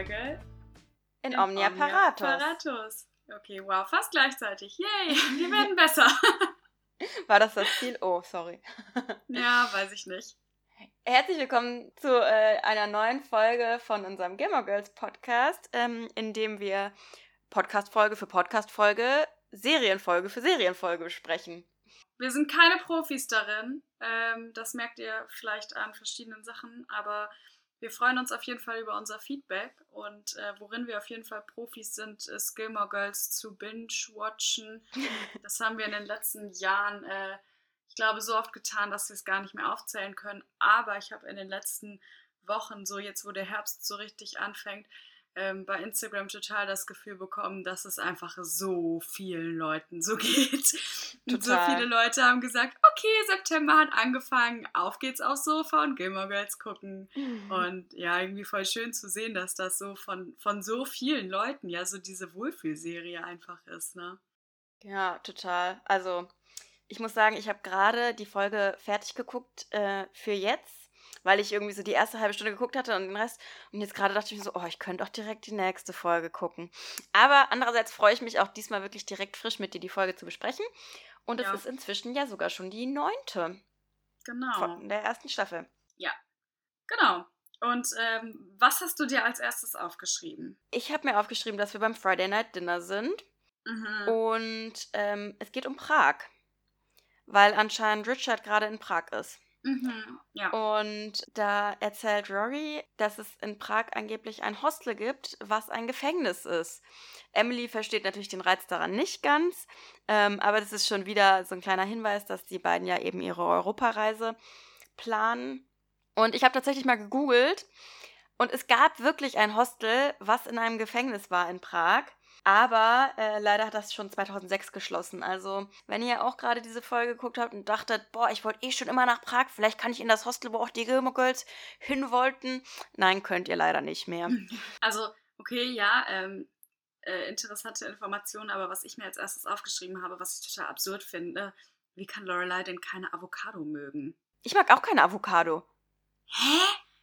Folge in, in Omnia, Omnia Paratus. Paratus. Okay, wow, fast gleichzeitig. Yay, wir werden besser. War das das Ziel? Oh, sorry. ja, weiß ich nicht. Herzlich willkommen zu äh, einer neuen Folge von unserem Gamer Girls Podcast, ähm, in dem wir Podcast-Folge für Podcast-Folge, Serienfolge für Serienfolge besprechen. Wir sind keine Profis darin. Ähm, das merkt ihr vielleicht an verschiedenen Sachen, aber wir freuen uns auf jeden Fall über unser Feedback und äh, worin wir auf jeden Fall Profis sind, ist Gilmore Girls zu binge-watchen. Das haben wir in den letzten Jahren, äh, ich glaube, so oft getan, dass wir es gar nicht mehr aufzählen können. Aber ich habe in den letzten Wochen, so jetzt, wo der Herbst so richtig anfängt, ähm, bei Instagram total das Gefühl bekommen, dass es einfach so vielen Leuten so geht. Und so viele Leute haben gesagt, okay, September hat angefangen, auf geht's aufs Sofa und Gilmore Girls gucken. Mhm. Und ja, irgendwie voll schön zu sehen, dass das so von, von so vielen Leuten ja so diese Wohlfühlserie einfach ist, ne? Ja, total. Also, ich muss sagen, ich habe gerade die Folge fertig geguckt äh, für jetzt weil ich irgendwie so die erste halbe Stunde geguckt hatte und den Rest. Und jetzt gerade dachte ich mir so, oh, ich könnte auch direkt die nächste Folge gucken. Aber andererseits freue ich mich auch diesmal wirklich direkt frisch mit dir die Folge zu besprechen. Und es ja. ist inzwischen ja sogar schon die neunte. Genau. Von der ersten Staffel. Ja. Genau. Und ähm, was hast du dir als erstes aufgeschrieben? Ich habe mir aufgeschrieben, dass wir beim Friday Night Dinner sind. Mhm. Und ähm, es geht um Prag. Weil anscheinend Richard gerade in Prag ist. Mhm, ja. Und da erzählt Rory, dass es in Prag angeblich ein Hostel gibt, was ein Gefängnis ist. Emily versteht natürlich den Reiz daran nicht ganz, ähm, aber das ist schon wieder so ein kleiner Hinweis, dass die beiden ja eben ihre Europareise planen. Und ich habe tatsächlich mal gegoogelt und es gab wirklich ein Hostel, was in einem Gefängnis war in Prag. Aber äh, leider hat das schon 2006 geschlossen. Also, wenn ihr auch gerade diese Folge geguckt habt und dachtet, boah, ich wollte eh schon immer nach Prag, vielleicht kann ich in das Hostel, wo auch die Gilmore Girls hin wollten. Nein, könnt ihr leider nicht mehr. Also, okay, ja, ähm, äh, interessante Informationen, aber was ich mir als erstes aufgeschrieben habe, was ich total absurd finde, wie kann Lorelei denn keine Avocado mögen? Ich mag auch keine Avocado. Hä?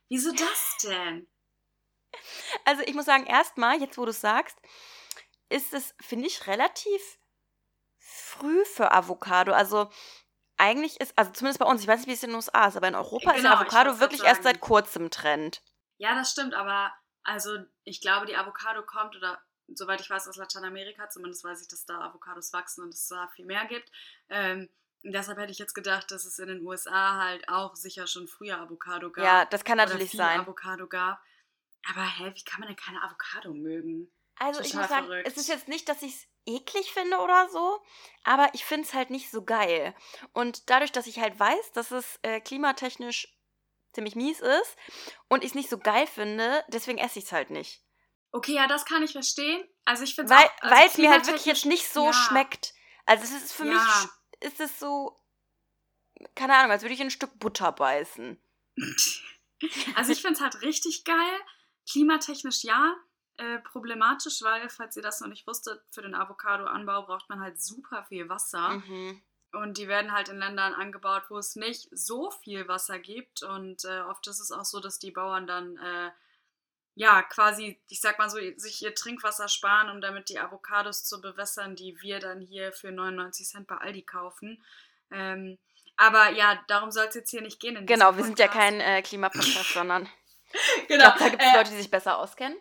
Wieso das denn? Also ich muss sagen, erstmal, jetzt wo du es sagst, ist es, finde ich, relativ früh für Avocado. Also eigentlich ist, also zumindest bei uns, ich weiß nicht, wie es in den USA ist, aber in Europa genau, ist Avocado wirklich erst seit kurzem Trend. Ja, das stimmt, aber also ich glaube, die Avocado kommt oder soweit ich weiß aus Lateinamerika, zumindest weiß ich, dass da Avocados wachsen und es da viel mehr gibt. Ähm, deshalb hätte ich jetzt gedacht, dass es in den USA halt auch sicher schon früher Avocado gab. Ja, das kann natürlich sein. Avocado gab. Aber hä, wie kann man denn keine Avocado mögen? Also Total ich muss sagen, verrückt. es ist jetzt nicht, dass ich es eklig finde oder so, aber ich finde es halt nicht so geil. Und dadurch, dass ich halt weiß, dass es äh, klimatechnisch ziemlich mies ist und ich es nicht so geil finde, deswegen esse ich es halt nicht. Okay, ja, das kann ich verstehen. Also ich finde es Weil also es mir halt wirklich jetzt nicht so ja. schmeckt. Also es ist für ja. mich, ist es so, keine Ahnung, als würde ich ein Stück Butter beißen. also ich finde es halt richtig geil. Klimatechnisch ja, äh, problematisch, weil, falls ihr das noch nicht wusstet, für den Avocado-Anbau braucht man halt super viel Wasser. Mhm. Und die werden halt in Ländern angebaut, wo es nicht so viel Wasser gibt. Und äh, oft ist es auch so, dass die Bauern dann, äh, ja, quasi, ich sag mal so, sich ihr Trinkwasser sparen, um damit die Avocados zu bewässern, die wir dann hier für 99 Cent bei Aldi kaufen. Ähm, aber ja, darum soll es jetzt hier nicht gehen. genau, wir sind ja kein äh, Klimapodcast, sondern genau. ich glaube, da gibt es äh, Leute, die sich besser auskennen.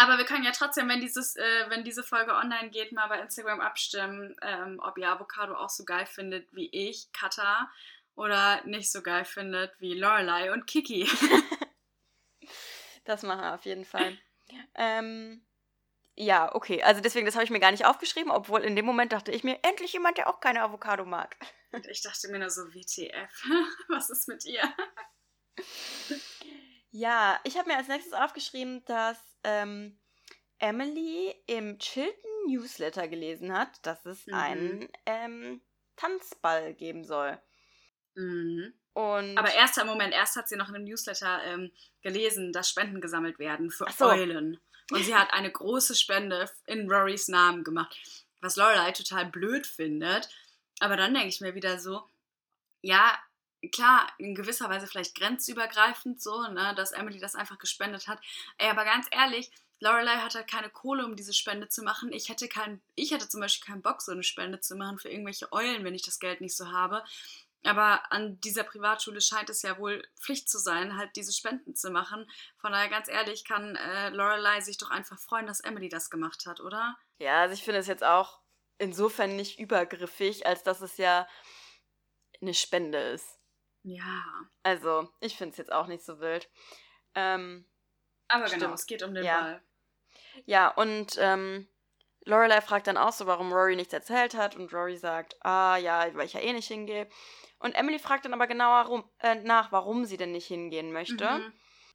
Aber wir können ja trotzdem, wenn, dieses, äh, wenn diese Folge online geht, mal bei Instagram abstimmen, ähm, ob ihr Avocado auch so geil findet wie ich, Kata, oder nicht so geil findet wie Lorelei und Kiki. das machen wir auf jeden Fall. ähm, ja, okay. Also deswegen, das habe ich mir gar nicht aufgeschrieben, obwohl in dem Moment dachte ich mir, endlich jemand, der auch keine Avocado mag. Und ich dachte mir nur so, WTF, was ist mit ihr? Ja, ich habe mir als nächstes aufgeschrieben, dass ähm, Emily im Chilton Newsletter gelesen hat, dass es mhm. einen ähm, Tanzball geben soll. Mhm. Und Aber erst, Moment, erst hat sie noch in einem Newsletter ähm, gelesen, dass Spenden gesammelt werden für so. Eulen. Und sie hat eine große Spende in Rorys Namen gemacht, was Lorelei total blöd findet. Aber dann denke ich mir wieder so, ja, klar, in gewisser Weise vielleicht grenzübergreifend so, ne, dass Emily das einfach gespendet hat. Ey, aber ganz ehrlich, Lorelei hat halt keine Kohle, um diese Spende zu machen. Ich hätte, kein, ich hätte zum Beispiel keinen Bock, so eine Spende zu machen für irgendwelche Eulen, wenn ich das Geld nicht so habe. Aber an dieser Privatschule scheint es ja wohl Pflicht zu sein, halt diese Spenden zu machen. Von daher, ganz ehrlich, kann äh, Lorelei sich doch einfach freuen, dass Emily das gemacht hat, oder? Ja, also ich finde es jetzt auch insofern nicht übergriffig, als dass es ja eine Spende ist. Ja. Also, ich finde es jetzt auch nicht so wild. Ähm, Aber genau, stimmt. es geht um den ja. Ball. Ja, und ähm, Lorelei fragt dann auch so, warum Rory nichts erzählt hat. Und Rory sagt, ah ja, weil ich ja eh nicht hingehe. Und Emily fragt dann aber genauer rum, äh, nach, warum sie denn nicht hingehen möchte. Mhm.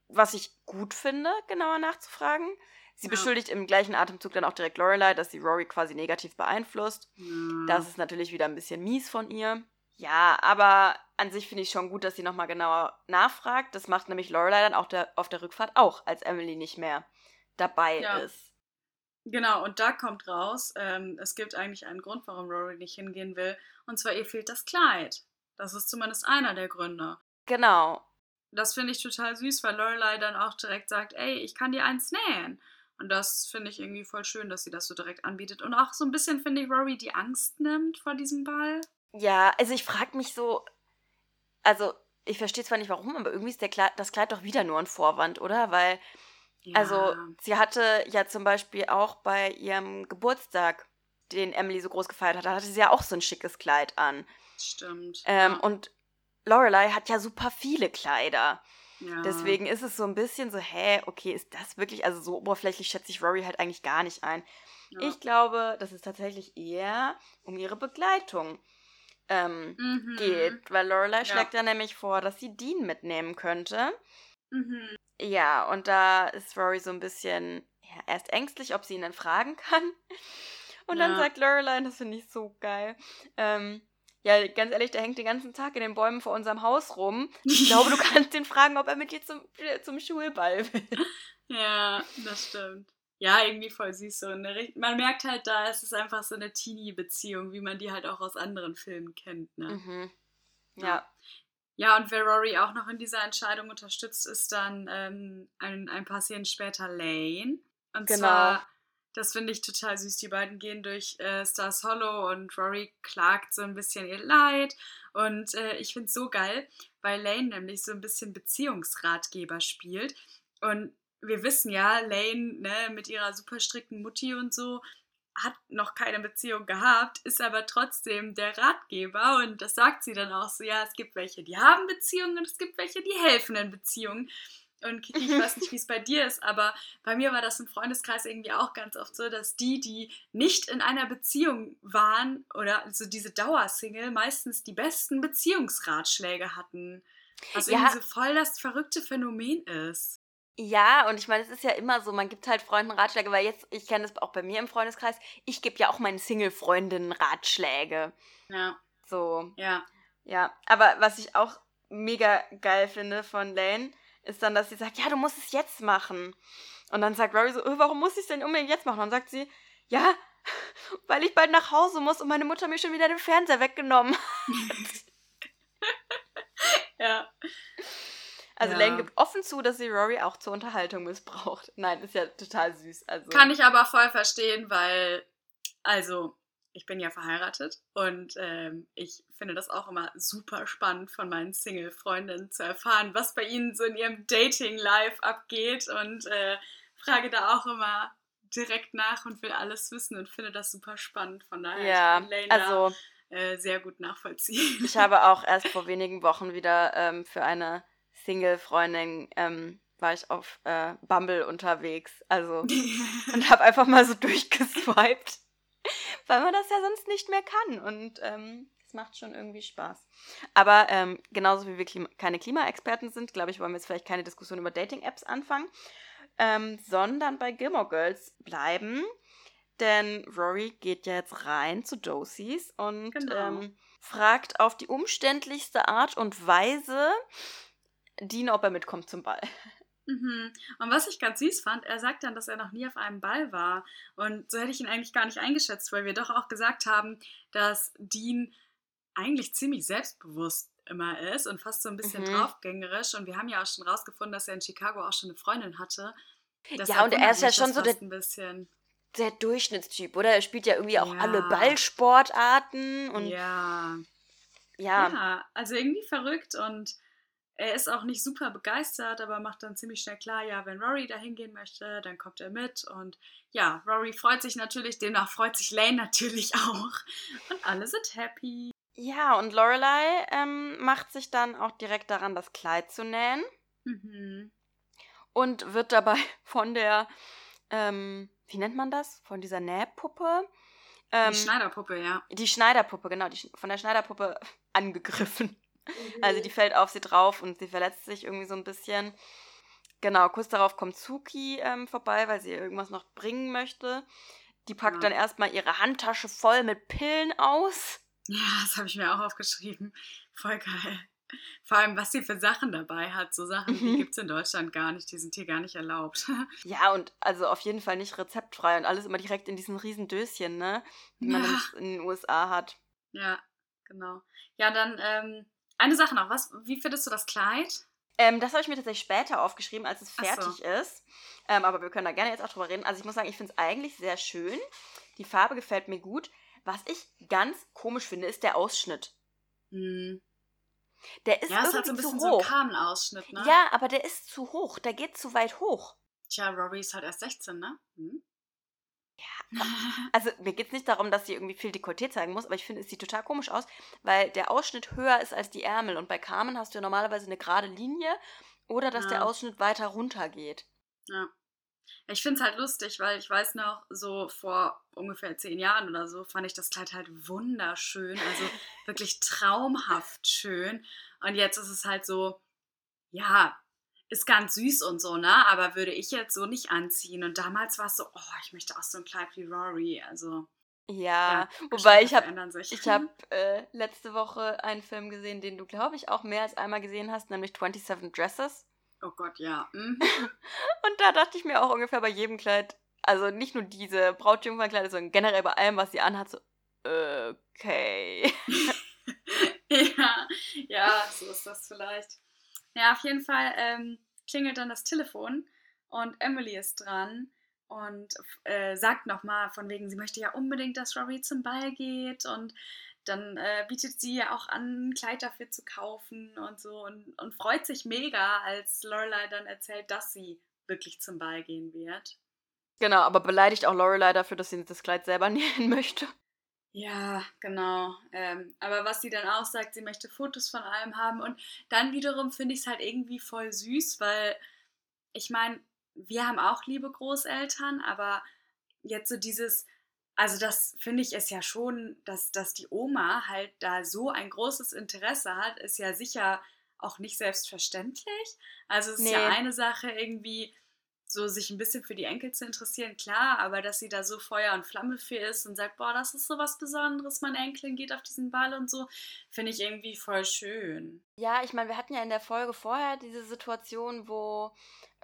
Was ich gut finde, genauer nachzufragen. Sie ja. beschuldigt im gleichen Atemzug dann auch direkt Lorelei, dass sie Rory quasi negativ beeinflusst. Ja. Das ist natürlich wieder ein bisschen mies von ihr. Ja, aber an sich finde ich schon gut, dass sie nochmal genauer nachfragt. Das macht nämlich Lorelei dann auch der, auf der Rückfahrt auch, als Emily nicht mehr dabei ja. ist. Genau, und da kommt raus, ähm, es gibt eigentlich einen Grund, warum Rory nicht hingehen will. Und zwar ihr fehlt das Kleid. Das ist zumindest einer der Gründe. Genau. Das finde ich total süß, weil Lorelei dann auch direkt sagt, ey, ich kann dir eins nähen. Und das finde ich irgendwie voll schön, dass sie das so direkt anbietet. Und auch so ein bisschen finde ich, Rory die Angst nimmt vor diesem Ball. Ja, also ich frage mich so, also ich verstehe zwar nicht warum, aber irgendwie ist der Kleid, das Kleid doch wieder nur ein Vorwand, oder? Weil, ja. also sie hatte ja zum Beispiel auch bei ihrem Geburtstag, den Emily so groß gefeiert hat, da hatte sie ja auch so ein schickes Kleid an. Stimmt. Ähm, ja. Und Lorelei hat ja super viele Kleider. Ja. Deswegen ist es so ein bisschen so, hä, okay, ist das wirklich, also so oberflächlich schätze ich Rory halt eigentlich gar nicht ein. Ja. Ich glaube, dass es tatsächlich eher um ihre Begleitung ähm, mhm. geht, weil Lorelei ja. schlägt ja nämlich vor, dass sie Dean mitnehmen könnte. Mhm. Ja, und da ist Rory so ein bisschen ja, erst ängstlich, ob sie ihn dann fragen kann. Und dann sagt Lorelei, das finde ich so geil, ähm, ja, ganz ehrlich, der hängt den ganzen Tag in den Bäumen vor unserem Haus rum. Ich glaube, du kannst ihn fragen, ob er mit dir zum, zum Schulball will. Ja, das stimmt. Ja, irgendwie voll süß. So eine, man merkt halt da, es ist einfach so eine Teenie-Beziehung, wie man die halt auch aus anderen Filmen kennt. Ne? Mhm. Ja. Ja, und wer Rory auch noch in dieser Entscheidung unterstützt, ist dann ähm, ein, ein paar Szenen später Lane. Und genau. zwar das finde ich total süß. Die beiden gehen durch äh, Stars Hollow und Rory klagt so ein bisschen ihr Leid. Und äh, ich finde es so geil, weil Lane nämlich so ein bisschen Beziehungsratgeber spielt. Und wir wissen ja, Lane ne, mit ihrer super strikten Mutti und so hat noch keine Beziehung gehabt, ist aber trotzdem der Ratgeber und das sagt sie dann auch so, ja, es gibt welche, die haben Beziehungen und es gibt welche, die helfen in Beziehungen. Und Kiki, ich weiß nicht, wie es bei dir ist, aber bei mir war das im Freundeskreis irgendwie auch ganz oft so, dass die, die nicht in einer Beziehung waren oder also diese Dauersingle, meistens die besten Beziehungsratschläge hatten. Was ja. irgendwie so voll das verrückte Phänomen ist. Ja, und ich meine, es ist ja immer so, man gibt halt Freunden Ratschläge, weil jetzt, ich kenne das auch bei mir im Freundeskreis, ich gebe ja auch meinen Single-Freundinnen Ratschläge. Ja. So. Ja. Ja, aber was ich auch mega geil finde von Lane, ist dann, dass sie sagt, ja, du musst es jetzt machen. Und dann sagt Rory so, oh, warum muss ich es denn unbedingt jetzt machen? Und dann sagt sie, ja, weil ich bald nach Hause muss und meine Mutter mir schon wieder den Fernseher weggenommen hat. ja. Also ja. Lane gibt offen zu, dass sie Rory auch zur Unterhaltung missbraucht. Nein, ist ja total süß. Also. Kann ich aber voll verstehen, weil, also, ich bin ja verheiratet und ähm, ich finde das auch immer super spannend von meinen Single-Freundinnen zu erfahren, was bei ihnen so in ihrem Dating-Life abgeht und äh, frage da auch immer direkt nach und will alles wissen und finde das super spannend. Von daher ja, ich kann Lane also, äh, sehr gut nachvollziehen. Ich habe auch erst vor wenigen Wochen wieder ähm, für eine Single-Freundin ähm, war ich auf äh, Bumble unterwegs, also und habe einfach mal so durchgeswiped weil man das ja sonst nicht mehr kann. Und ähm, es macht schon irgendwie Spaß. Aber ähm, genauso wie wir Klima keine Klimaexperten sind, glaube ich, wollen wir jetzt vielleicht keine Diskussion über Dating-Apps anfangen, ähm, sondern bei Gilmore Girls bleiben. Denn Rory geht ja jetzt rein zu Dosies und genau. ähm, fragt auf die umständlichste Art und Weise Dean, ob er mitkommt zum Ball. Mhm. Und was ich ganz süß fand, er sagt dann, dass er noch nie auf einem Ball war. Und so hätte ich ihn eigentlich gar nicht eingeschätzt, weil wir doch auch gesagt haben, dass Dean eigentlich ziemlich selbstbewusst immer ist und fast so ein bisschen Mhm. draufgängerisch. Und wir haben ja auch schon rausgefunden, dass er in Chicago auch schon eine Freundin hatte. Ja, Deshalb und er ist ja mich schon das so der, fast ein bisschen. der Durchschnittstyp, oder? Er spielt ja irgendwie auch alle Ja. Ballsportarten und Ja. ja, Ja, also irgendwie verrückt und er ist auch nicht super begeistert, aber macht dann ziemlich schnell klar, ja, wenn Rory da hingehen möchte, dann kommt er mit und ja, Rory freut sich natürlich, demnach freut sich Lane natürlich auch und alle sind happy. Ja, und Lorelei ähm, macht sich dann auch direkt daran, das Kleid zu nähen Mhm. und wird dabei von der, ähm, wie nennt man das? Von dieser Nähpuppe? Ähm, Die Schneiderpuppe, ja. die Schneiderpuppe, genau, die, von der Schneiderpuppe angegriffen. Also die fällt auf sie drauf und sie verletzt sich irgendwie so ein bisschen. Genau, kurz darauf kommt Suki ähm, vorbei, weil sie irgendwas noch bringen möchte. Die packt Ja. dann erstmal ihre Handtasche voll mit Pillen aus. Ja, das habe ich mir auch aufgeschrieben. Voll geil. Vor allem, was sie für Sachen dabei hat. So Sachen, die Mhm. gibt es in Deutschland gar nicht. Die sind hier gar nicht erlaubt. Ja, und also auf jeden Fall nicht rezeptfrei und alles immer direkt in diesen riesen Döschen, ne? Die man Ja. in den USA hat. Ja, genau. Ja, dann ähm, eine Sache noch. Was, wie findest du das Kleid? Ähm, das habe ich mir tatsächlich später aufgeschrieben, als es Ach so. fertig ist. Ähm, aber wir können da gerne jetzt auch drüber reden. Also ich muss sagen, ich finde es eigentlich sehr schön. Die Farbe gefällt mir gut. Was ich ganz komisch finde, ist der Ausschnitt. Hm. Der ist Ja, es irgendwie hat so ein bisschen zu so einen hoch. Carmen-Ausschnitt, ne? Ja, aber der ist zu hoch. Der geht zu weit hoch. Tja, Rory ist halt erst 16, ne? Hm? Also mir geht es nicht darum, dass sie irgendwie viel Dekolleté zeigen muss, aber ich finde, es sieht total komisch aus, weil der Ausschnitt höher ist als die Ärmel. Und bei Carmen hast du ja normalerweise eine gerade Linie oder dass Ja. der Ausschnitt weiter runter geht. Ja. Ich finde es halt lustig, weil ich weiß noch, so vor ungefähr zehn Jahren oder so fand ich das Kleid halt wunderschön, also wirklich traumhaft schön. Und jetzt ist es halt so, ja, ist ganz süß und so, ne? Aber würde ich jetzt so nicht anziehen. Und damals war es so, oh, ich möchte auch so ein Kleid wie Rory. Also, Ja, wobei Geschmäcker ich habe. Ich habe äh, letzte Woche einen Film gesehen, den du, glaube ich, auch mehr als einmal gesehen hast, nämlich 27 Dresses. Oh Gott, ja. Mhm. Und da dachte ich mir auch ungefähr bei jedem Kleid, also nicht nur diese Brautjungfernkleider, sondern generell bei allem, was sie anhat, so, okay. ja, ja, so ist das vielleicht. Ja, auf jeden Fall ähm, klingelt dann das Telefon und Emily ist dran und äh, sagt nochmal von wegen, sie möchte ja unbedingt, dass Rory zum Ball geht und dann äh, bietet sie ja auch an, ein Kleid dafür zu kaufen und so und, und freut sich mega, als Lorelei dann erzählt, dass sie wirklich zum Ball gehen wird. Genau, aber beleidigt auch Lorelei dafür, dass sie das Kleid selber nähen möchte. Ja, genau. Ähm, aber was sie dann auch sagt, sie möchte Fotos von allem haben. Und dann wiederum finde ich es halt irgendwie voll süß, weil ich meine, wir haben auch liebe Großeltern, aber jetzt so dieses, also das finde ich ist ja schon, dass, dass die Oma halt da so ein großes Interesse hat, ist ja sicher auch nicht selbstverständlich. Also es ist ja Nee. eine Sache irgendwie so sich ein bisschen für die Enkel zu interessieren, klar, aber dass sie da so Feuer und Flamme für ist und sagt, boah, das ist so was Besonderes, meine Enkelin geht auf diesen Ball und so, finde ich irgendwie voll schön. Ja, ich meine, wir hatten ja in der Folge vorher diese Situation, wo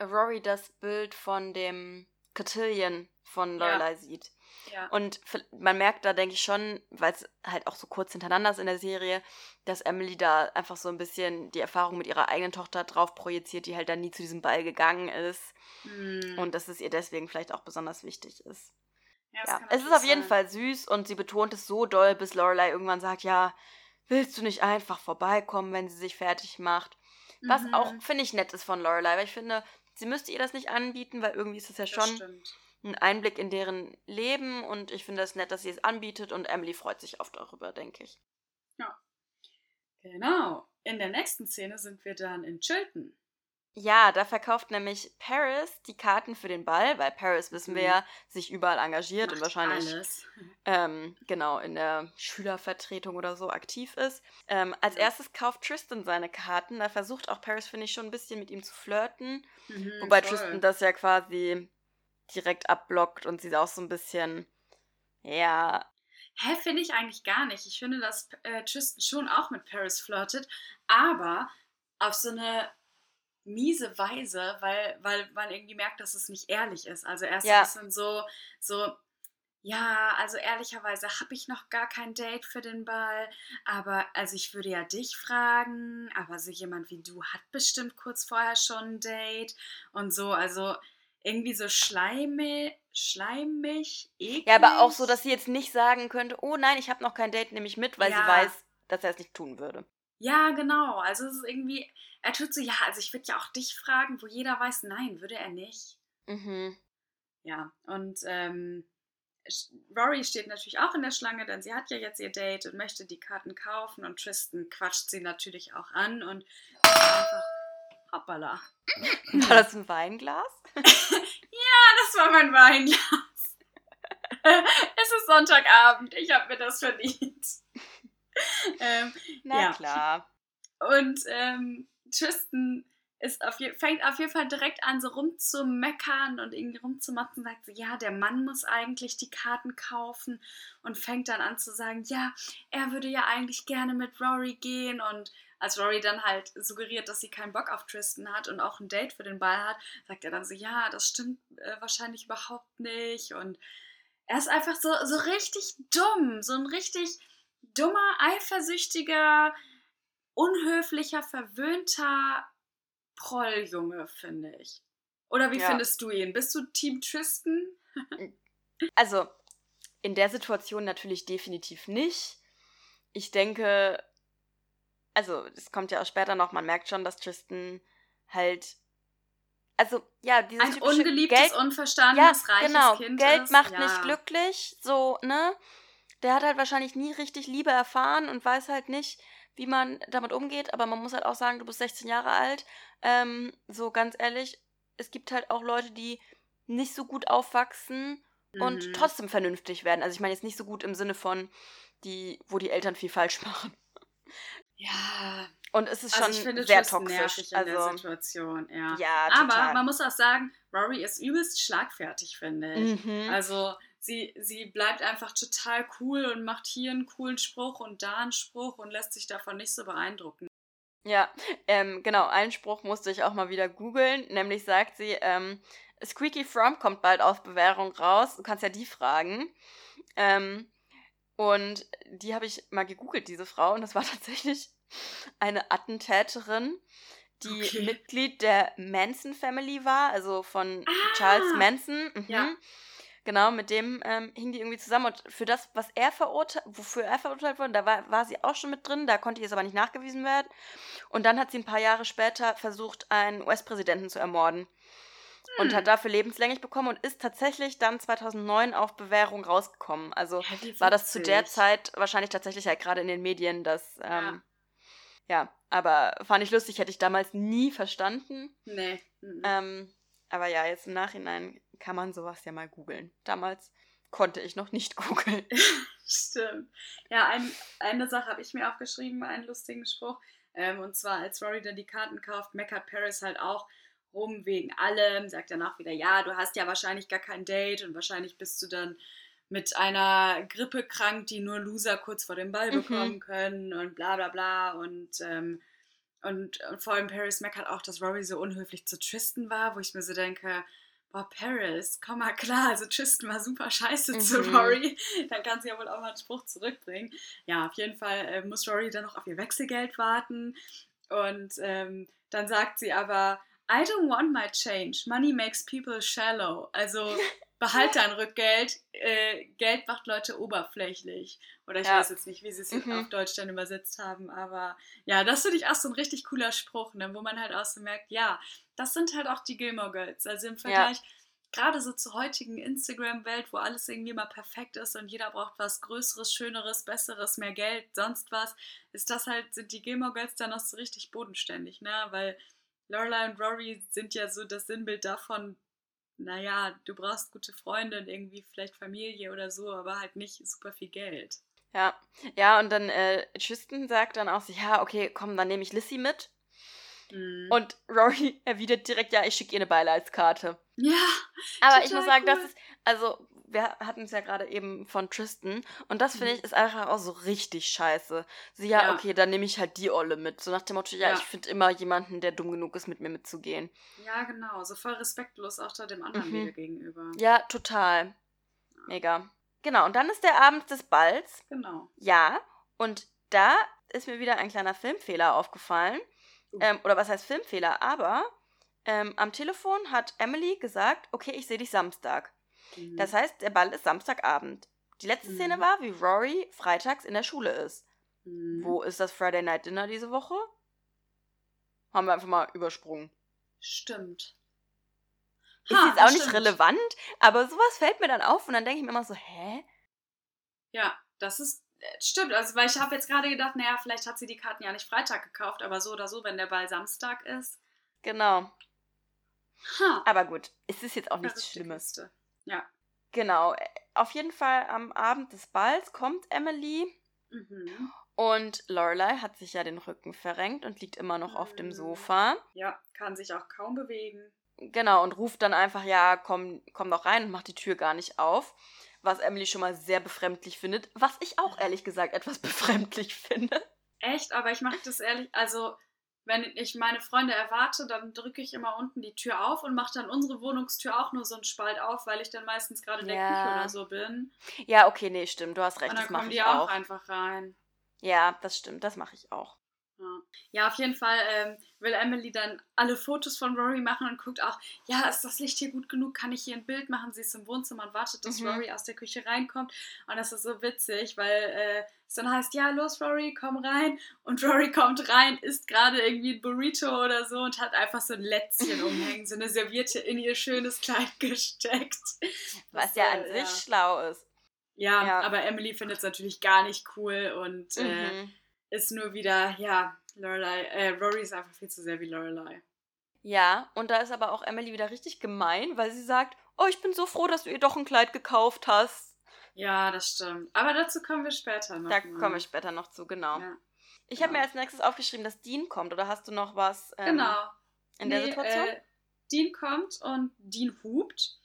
Rory das Bild von dem Cotillion von Ja. Lorelei sieht. Ja. Und man merkt da, denke ich schon, weil es halt auch so kurz hintereinander ist in der Serie, dass Emily da einfach so ein bisschen die Erfahrung mit ihrer eigenen Tochter drauf projiziert, die halt dann nie zu diesem Ball gegangen ist. Hm. Und dass es ihr deswegen vielleicht auch besonders wichtig ist. Ja, Ja, es ist auf jeden sein. Fall süß und sie betont es so doll, bis Lorelei irgendwann sagt, ja, willst du nicht einfach vorbeikommen, wenn sie sich fertig macht? Was Mhm, auch, finde ich, nett ist von Lorelei, weil ich finde, sie müsste ihr das nicht anbieten, weil irgendwie ist es ja das schon stimmt. Ein Einblick in deren Leben und ich finde es nett, dass sie es anbietet und Emily freut sich oft darüber, denke ich. Genau. In der nächsten Szene sind wir dann in Chilton. Ja, da verkauft nämlich Paris die Karten für den Ball, weil Paris, wissen wir Mhm. ja, sich überall engagiert und Macht wahrscheinlich alles. ähm, genau in der Schülervertretung oder so aktiv ist. Ähm, als Ja. erstes kauft Tristan seine Karten. Da versucht auch Paris, finde ich, schon ein bisschen mit ihm zu flirten. Mhm, Wobei voll. Tristan das ja quasi direkt abblockt und sie auch so ein bisschen, ja, Hä, finde ich eigentlich gar nicht. Ich finde, dass äh, Tristan schon auch mit Paris flirtet, aber auf so eine miese Weise, weil, weil man irgendwie merkt, dass es nicht ehrlich ist. Also erst Ja. ein bisschen so, so, ja, also ehrlicherweise habe ich noch gar kein Date für den Ball, aber also ich würde ja dich fragen, aber so jemand wie du hat bestimmt kurz vorher schon ein Date und so, also irgendwie so schleimig, schleimig, eklig. Ja, aber auch so, dass sie jetzt nicht sagen könnte, oh nein, ich habe noch kein Date, nehme ich mit, weil Ja. sie weiß, dass er es nicht tun würde. Ja, genau, also es ist irgendwie, er tut so, ja, also ich würde ja auch dich fragen, wo jeder weiß, nein, würde er nicht. Mhm. Ja, und ähm, Rory steht natürlich auch in der Schlange, denn sie hat ja jetzt ihr Date und möchte die Karten kaufen und Tristan quatscht sie natürlich auch an und einfach, hoppala. War das ein Weinglas? Das war mein Weinglas. es ist Sonntagabend, ich habe mir das verdient. ähm, Na Ja. klar. Und ähm, Tristan ist auf je fängt auf jeden Fall direkt an, so rumzumeckern und irgendwie rumzumachen. Sagt so, ja, der Mann muss eigentlich die Karten kaufen und fängt dann an zu sagen, ja, er würde ja eigentlich gerne mit Rory gehen. Und als Rory dann halt suggeriert, dass sie keinen Bock auf Tristan hat und auch ein Date für den Ball hat, sagt er dann so, ja, das stimmt äh, wahrscheinlich überhaupt nicht. Und er ist einfach so, so richtig dumm, so ein richtig dummer, eifersüchtiger, unhöflicher, verwöhnter Prolljunge, finde ich. Oder wie Ja. findest du ihn? Bist du Team Tristan? Also, in der Situation natürlich definitiv nicht. Ich denke, also, es kommt ja auch später noch, man merkt schon, dass Tristan halt. Also, ja, dieses Ein ungeliebtes, Geld, unverstandenes, ja, reiches genau, Kind Geld ist. macht ja. nicht glücklich, so, ne? Der hat halt wahrscheinlich nie richtig Liebe erfahren und weiß halt nicht, wie man damit umgeht, aber man muss halt auch sagen, du bist 16 Jahre alt. Ähm, so ganz ehrlich, es gibt halt auch Leute, die nicht so gut aufwachsen und Mhm. trotzdem vernünftig werden. Also ich meine jetzt nicht so gut im Sinne von, die, wo die Eltern viel falsch machen. Ja, Und es ist also schon finde sehr toxisch. in der Also, Situation, ja. ja, Aber man muss auch sagen, Rory ist übelst schlagfertig, finde ich. mhm. Also sie, sie bleibt einfach total cool und macht hier einen coolen Spruch und da einen Spruch und lässt sich davon nicht so beeindrucken. Ja, ähm, genau, einen Spruch musste ich auch mal wieder googeln. Nämlich sagt sie, ähm, Squeaky From kommt bald auf Bewährung raus. Du kannst ja die fragen. Ähm, und die habe ich mal gegoogelt, diese Frau. Und das war tatsächlich eine Attentäterin, die Okay. Mitglied der Manson Family war, also von Ah! Charles Manson. Mhm. Ja. Genau, mit dem ähm, hing die irgendwie zusammen. Und für das, was er verurteilt, wofür er verurteilt wurde, da war, war sie auch schon mit drin, da konnte jetzt aber nicht nachgewiesen werden. Und dann hat sie ein paar Jahre später versucht, einen US-Präsidenten zu ermorden. Und hat dafür lebenslänglich bekommen und ist tatsächlich dann 2009 auf Bewährung rausgekommen. Also Ja, war das zu der. Zeit wahrscheinlich tatsächlich halt gerade in den Medien, dass, ähm, ja. aber fand ich lustig, hätte ich damals nie verstanden. Nee. mhm. Ähm, aber ja, jetzt im Nachhinein kann man sowas ja mal googeln. Damals konnte ich noch nicht googeln. Stimmt. Ja, ein, eine Sache habe ich mir aufgeschrieben, einen lustigen Spruch. Ähm, und zwar, als Rory dann die Karten kauft, meckert Paris halt auch rum wegen allem, sagt danach wieder, ja, du hast ja wahrscheinlich gar kein Date und wahrscheinlich bist du dann mit einer Grippe krank, die nur Loser kurz vor dem Ball Mhm. bekommen können und bla bla bla. Und, ähm, und, und vor allem Paris meckert auch, dass Rory so unhöflich zu Tristan war, wo ich mir so denke, boah, Paris, komm mal klar, also Tristan war super scheiße zu Mhm. Rory. Dann kann sie ja wohl auch mal einen Spruch zurückbringen. Ja, auf jeden Fall äh, muss Rory dann noch auf ihr Wechselgeld warten. Und ähm, dann sagt sie aber, I don't want my change. Money makes people shallow. Also behalt dein Rückgeld. Äh, Geld macht Leute oberflächlich. Oder ich Ja. weiß jetzt nicht, wie sie es Mhm. auf Deutsch dann übersetzt haben. Aber ja, das finde ich auch so ein richtig cooler Spruch, ne, wo man halt auch so merkt, ja, das sind halt auch die Gilmore Girls. Also im Vergleich gerade so zur heutigen Instagram-Welt, wo alles irgendwie mal perfekt ist und jeder braucht was Größeres, Schöneres, Besseres, mehr Geld, sonst was, ist das halt, sind die Gilmore Girls dann noch so richtig bodenständig, ne? Weil Lorelai und Rory sind ja so das Sinnbild davon, naja, du brauchst gute Freunde und irgendwie vielleicht Familie oder so, aber halt nicht super viel Geld. Ja, ja, und dann äh, Tristan sagt dann auch so, ja, okay, komm, dann nehme ich Lissy mit. Mhm. Und Rory erwidert direkt, ja, ich schicke ihr eine Beileidskarte. ja, Aber ich muss sagen, das cool. ist, also, wir hatten es ja gerade eben von Tristan und das finde Mhm. ich ist einfach auch so richtig scheiße. Sie, ja, Ja. okay, dann nehme ich halt die Olle mit. So nach dem Motto, ja, Ja. ich finde immer jemanden, der dumm genug ist, mit mir mitzugehen. ja, genau, so voll respektlos auch da dem anderen Mhm. Gegenüber. Ja, total. Mega. Genau, und dann ist der Abend des Balls. Genau. Ja, und da ist mir wieder ein kleiner Filmfehler aufgefallen. Uh. Ähm, oder was heißt Filmfehler? Aber ähm, am Telefon hat Emily gesagt, okay, ich sehe dich Samstag. Mhm. Das heißt, der Ball ist Samstagabend. Die letzte Szene Mhm. war, wie Rory freitags in der Schule ist. Mhm. Wo ist das Friday Night Dinner diese Woche? Haben wir einfach mal übersprungen. Stimmt. Ist Ha, jetzt auch nicht stimmt. relevant, aber sowas fällt mir dann auf und dann denke ich mir immer so, hä? Ja, das ist. äh, Stimmt, also weil ich habe jetzt gerade gedacht, naja, vielleicht hat sie die Karten ja nicht Freitag gekauft, aber so oder so, wenn der Ball Samstag ist. Genau. Ha, Aber gut, es ist jetzt auch nichts Schlimmes. Kiste. Ja. Genau. äh, Auf jeden Fall am Abend des Balls kommt Emily Mhm. und Lorelei hat sich ja den Rücken verrenkt und liegt immer noch auf dem Mhm. Sofa. Ja, kann sich auch kaum bewegen. Genau, und ruft dann einfach, ja, komm, komm doch rein und macht die Tür gar nicht auf. Was Emily schon mal sehr befremdlich findet. Was ich auch ehrlich gesagt etwas befremdlich finde. Echt, aber ich mache das ehrlich, also wenn ich meine Freunde erwarte, dann drücke ich immer unten die Tür auf und mache dann unsere Wohnungstür auch nur so einen Spalt auf, weil ich dann meistens gerade in der Ja. Küche oder so bin. Ja, okay, nee, stimmt, du hast recht, und dann das kommen ich die auch auch. einfach rein. Ja, das stimmt, das mache ich auch. Ja. ja, auf jeden Fall ähm, will Emily dann alle Fotos von Rory machen und guckt auch, ja, ist das Licht hier gut genug? Kann ich hier ein Bild machen? Sie ist im Wohnzimmer und wartet, dass Mhm. Rory aus der Küche reinkommt. Und das ist so witzig, weil äh, es dann heißt, ja, los Rory, komm rein. Und Rory kommt rein, isst gerade irgendwie ein Burrito oder so und hat einfach so ein Lätzchen umhängen, so eine Serviette in ihr schönes Kleid gesteckt. Was Das, ja an äh, sich ja. schlau ist. Ja, Ja. aber Emily findet es natürlich gar nicht cool und äh, Mhm. Ist nur wieder, ja, Lorelei, äh, Rory ist einfach viel zu sehr wie Lorelei. Ja, und da ist aber auch Emily wieder richtig gemein, weil sie sagt, oh, ich bin so froh, dass du ihr doch ein Kleid gekauft hast. Ja, das stimmt. Aber dazu kommen wir später noch. Da mal. komme ich später noch zu, genau. Ja. Ich habe mir genau. als nächstes aufgeschrieben, dass Dean kommt. Oder hast du noch was ähm, Genau. in der Nee, Situation? Äh, Dean kommt und Dean hupt.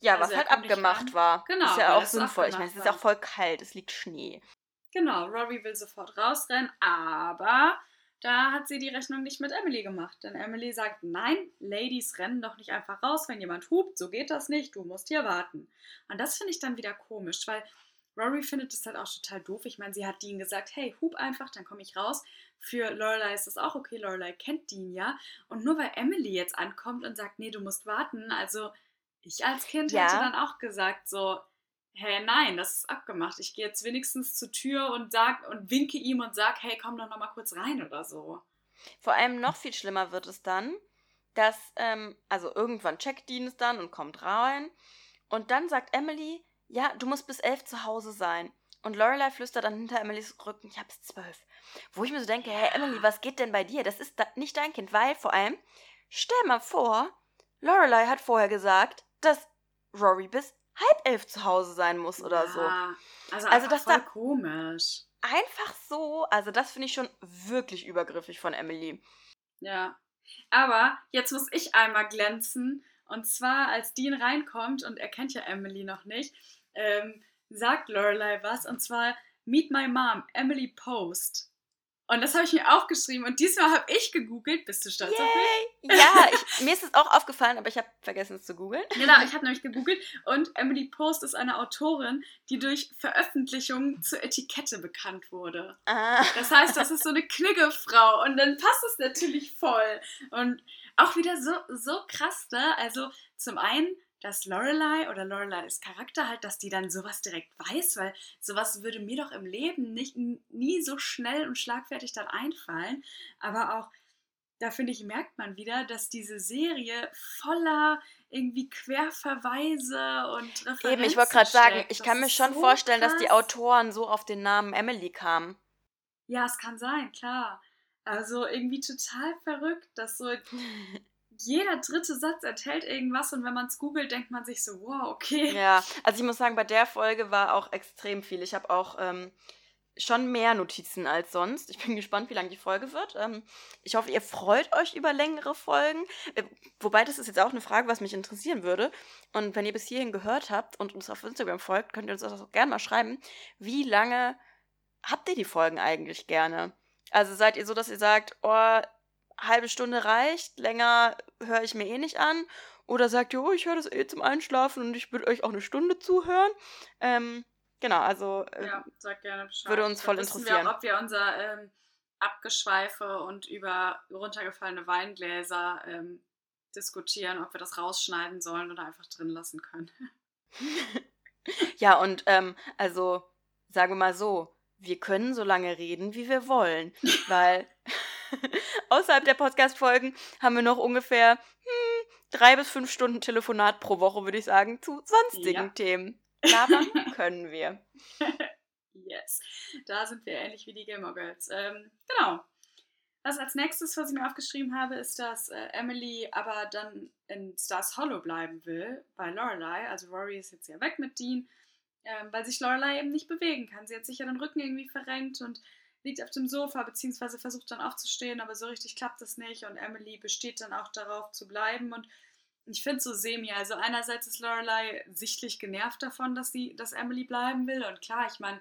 ja, also was halt abgemacht war. Genau, Ist ja auch sinnvoll. Ich meine, es ist auch voll kalt, es liegt Schnee. Genau, Rory will sofort rausrennen, aber da hat sie die Rechnung nicht mit Emily gemacht. Denn Emily sagt, nein, Ladies rennen doch nicht einfach raus, wenn jemand hupt. So geht das nicht, du musst hier warten. Und das finde ich dann wieder komisch, weil Rory findet es halt auch total doof. Ich meine, sie hat Dean gesagt, hey, hub einfach, dann komme ich raus. Für Lorelei ist das auch okay, Lorelei kennt Dean ja. Und nur weil Emily jetzt ankommt und sagt, nee, du musst warten, also ich als Kind Ja. hätte dann auch gesagt, so, hey, nein, das ist abgemacht. Ich gehe jetzt wenigstens zur Tür und sag und winke ihm und sag, hey, komm doch noch mal kurz rein oder so. Vor allem noch viel schlimmer wird es dann, dass, ähm, also irgendwann checkt Dean es dann und kommt rein. Und dann sagt Emily, ja, du musst bis elf zu Hause sein. Und Lorelei flüstert dann hinter Emilys Rücken, ja, bis zwölf. Wo ich mir so denke, hey Emily, was geht denn bei dir? Das ist da nicht dein Kind, weil vor allem, stell mal vor, Lorelei hat vorher gesagt, dass Rory bis halb elf zu Hause sein muss oder so. Ja, Also, Also, also das voll komisch. Einfach so, also das finde ich schon wirklich übergriffig von Emily. Ja. Aber jetzt muss ich einmal glänzen. Und zwar, als Dean reinkommt und er kennt ja Emily noch nicht, ähm, sagt Lorelei was. Und zwar, Meet my mom, Emily Post. Und das habe ich mir aufgeschrieben. Und diesmal habe ich gegoogelt. Bist du stolz auf mich? Ja, ich, mir ist es auch aufgefallen, aber ich habe vergessen es zu googeln. Genau, ich habe nämlich gegoogelt und Emily Post ist eine Autorin, die durch Veröffentlichungen zur Etikette bekannt wurde. Ah. Das heißt, das ist so eine Knigge-Frau und dann passt es natürlich voll. Und auch wieder so, so krass, ne? Also zum einen, dass Lorelei oder Loreleis Charakter halt, dass die dann sowas direkt weiß, weil sowas würde mir doch im Leben nicht, nie so schnell und schlagfertig dann einfallen. Aber auch, da finde ich, merkt man wieder, dass diese Serie voller irgendwie Querverweise und Referenzen Eben, ich wollte gerade sagen, ich Das kann mir schon so vorstellen, dass die krass. Autoren so auf den Namen Emily kamen. Ja, es kann sein, klar. Also irgendwie total verrückt, dass so jeder dritte Satz enthält irgendwas und wenn man es googelt, denkt man sich so, wow, okay. Ja, also ich muss sagen, bei der Folge war auch extrem viel. Ich habe auch ähm, schon mehr Notizen als sonst. Ich bin gespannt, wie lang die Folge wird. Ähm, ich hoffe, ihr freut euch über längere Folgen. Äh, wobei, das ist jetzt auch eine Frage, was mich interessieren würde. Und wenn ihr bis hierhin gehört habt und uns auf Instagram folgt, könnt ihr uns das auch gerne mal schreiben. Wie lange habt ihr die Folgen eigentlich gerne? Also seid ihr so, dass ihr sagt, oh, halbe Stunde reicht, länger höre ich mir eh nicht an? Oder sagt ihr, oh, ich höre das eh zum Einschlafen und ich würde euch auch eine Stunde zuhören? Ähm, genau, also äh, ja, sag gerne Bescheid. würde uns voll interessieren. Wir, ob wir unser ähm, Abgeschweife und über runtergefallene Weingläser ähm, diskutieren, ob wir das rausschneiden sollen oder einfach drin lassen können. ja, und ähm, also sagen wir mal so, wir können so lange reden, wie wir wollen, weil außerhalb der Podcast-Folgen haben wir noch ungefähr hm, drei bis fünf Stunden Telefonat pro Woche, würde ich sagen, zu sonstigen ja. Themen. Labern können wir. yes, da sind wir ähnlich wie die Gamer Girls. Ähm, genau. Was als nächstes, was ich mir aufgeschrieben habe, ist, dass äh, Emily aber dann in Stars Hollow bleiben will bei Lorelei. Also Rory ist jetzt ja weg mit Dean, ähm, weil sich Lorelei eben nicht bewegen kann. Sie hat sich ja den Rücken irgendwie verrenkt und liegt auf dem Sofa, beziehungsweise versucht dann aufzustehen, aber so richtig klappt das nicht. Und Emily besteht dann auch darauf zu bleiben. Und ich finde so semi. Also einerseits ist Lorelei sichtlich genervt davon, dass sie, dass Emily bleiben will. Und klar, ich meine,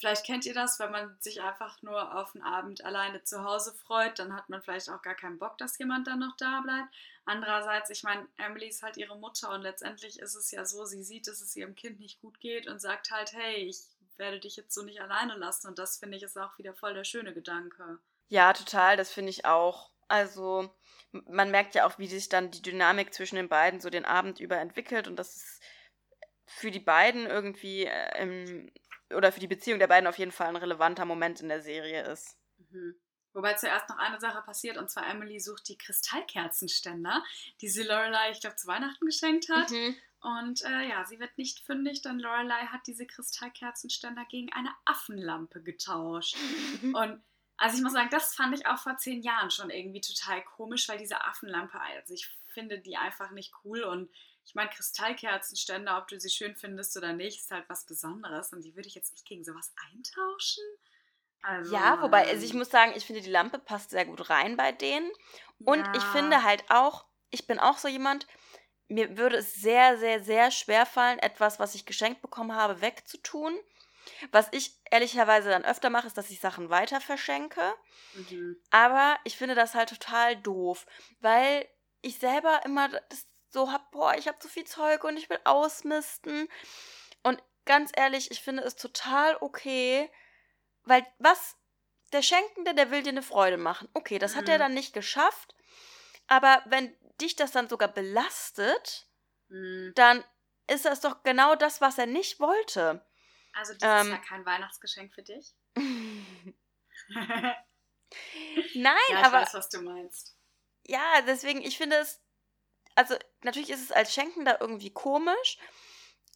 Vielleicht kennt ihr das, wenn man sich einfach nur auf einen Abend alleine zu Hause freut, dann hat man vielleicht auch gar keinen Bock, dass jemand dann noch da bleibt. Andererseits, ich meine, Emily ist halt ihre Mutter und letztendlich ist es ja so, sie sieht, dass es ihrem Kind nicht gut geht und sagt halt, hey, ich werde dich jetzt so nicht alleine lassen und das finde ich ist auch wieder voll der schöne Gedanke. Ja, total, das finde ich auch. Also, man merkt ja auch, wie sich dann die Dynamik zwischen den beiden so den Abend über entwickelt und das ist für die beiden irgendwie äh, oder für die Beziehung der beiden auf jeden Fall ein relevanter Moment in der Serie ist. Mhm. Wobei zuerst noch eine Sache passiert, und zwar Emily sucht die Kristallkerzenständer, die sie Lorelei, ich glaube, zu Weihnachten geschenkt hat. Mhm. Und äh, ja, sie wird nicht fündig, denn Lorelei hat diese Kristallkerzenständer gegen eine Affenlampe getauscht. und also ich muss sagen, das fand ich auch vor zehn Jahren schon irgendwie total komisch, weil diese Affenlampe, also ich finde die einfach nicht cool und ich meine, Kristallkerzenständer, ob du sie schön findest oder nicht, ist halt was Besonderes und die würde ich jetzt nicht gegen sowas eintauschen. Also, ja, wobei, also ich muss sagen, ich finde, die Lampe passt sehr gut rein bei denen. Und ja. ich finde halt auch, ich bin auch so jemand, mir würde es sehr, sehr, sehr schwer fallen, etwas, was ich geschenkt bekommen habe, wegzutun. Was ich ehrlicherweise dann öfter mache, ist, dass ich Sachen weiter verschenke. Mhm. Aber ich finde das halt total doof, weil ich selber immer so hab, boah, ich habe zu viel Zeug und ich will ausmisten. Und ganz ehrlich, ich finde es total okay, weil was der Schenkende, der will dir eine Freude machen. Okay, das mhm. hat er mhm. dann nicht geschafft. Aber wenn dich das dann sogar belastet, mhm. dann ist das doch genau das, was er nicht wollte. Also das ähm, ist ja kein Weihnachtsgeschenk für dich. Nein, ja, ich aber. Ich weiß, was du meinst. Ja, deswegen, ich finde es also natürlich ist es als Schenken da irgendwie komisch,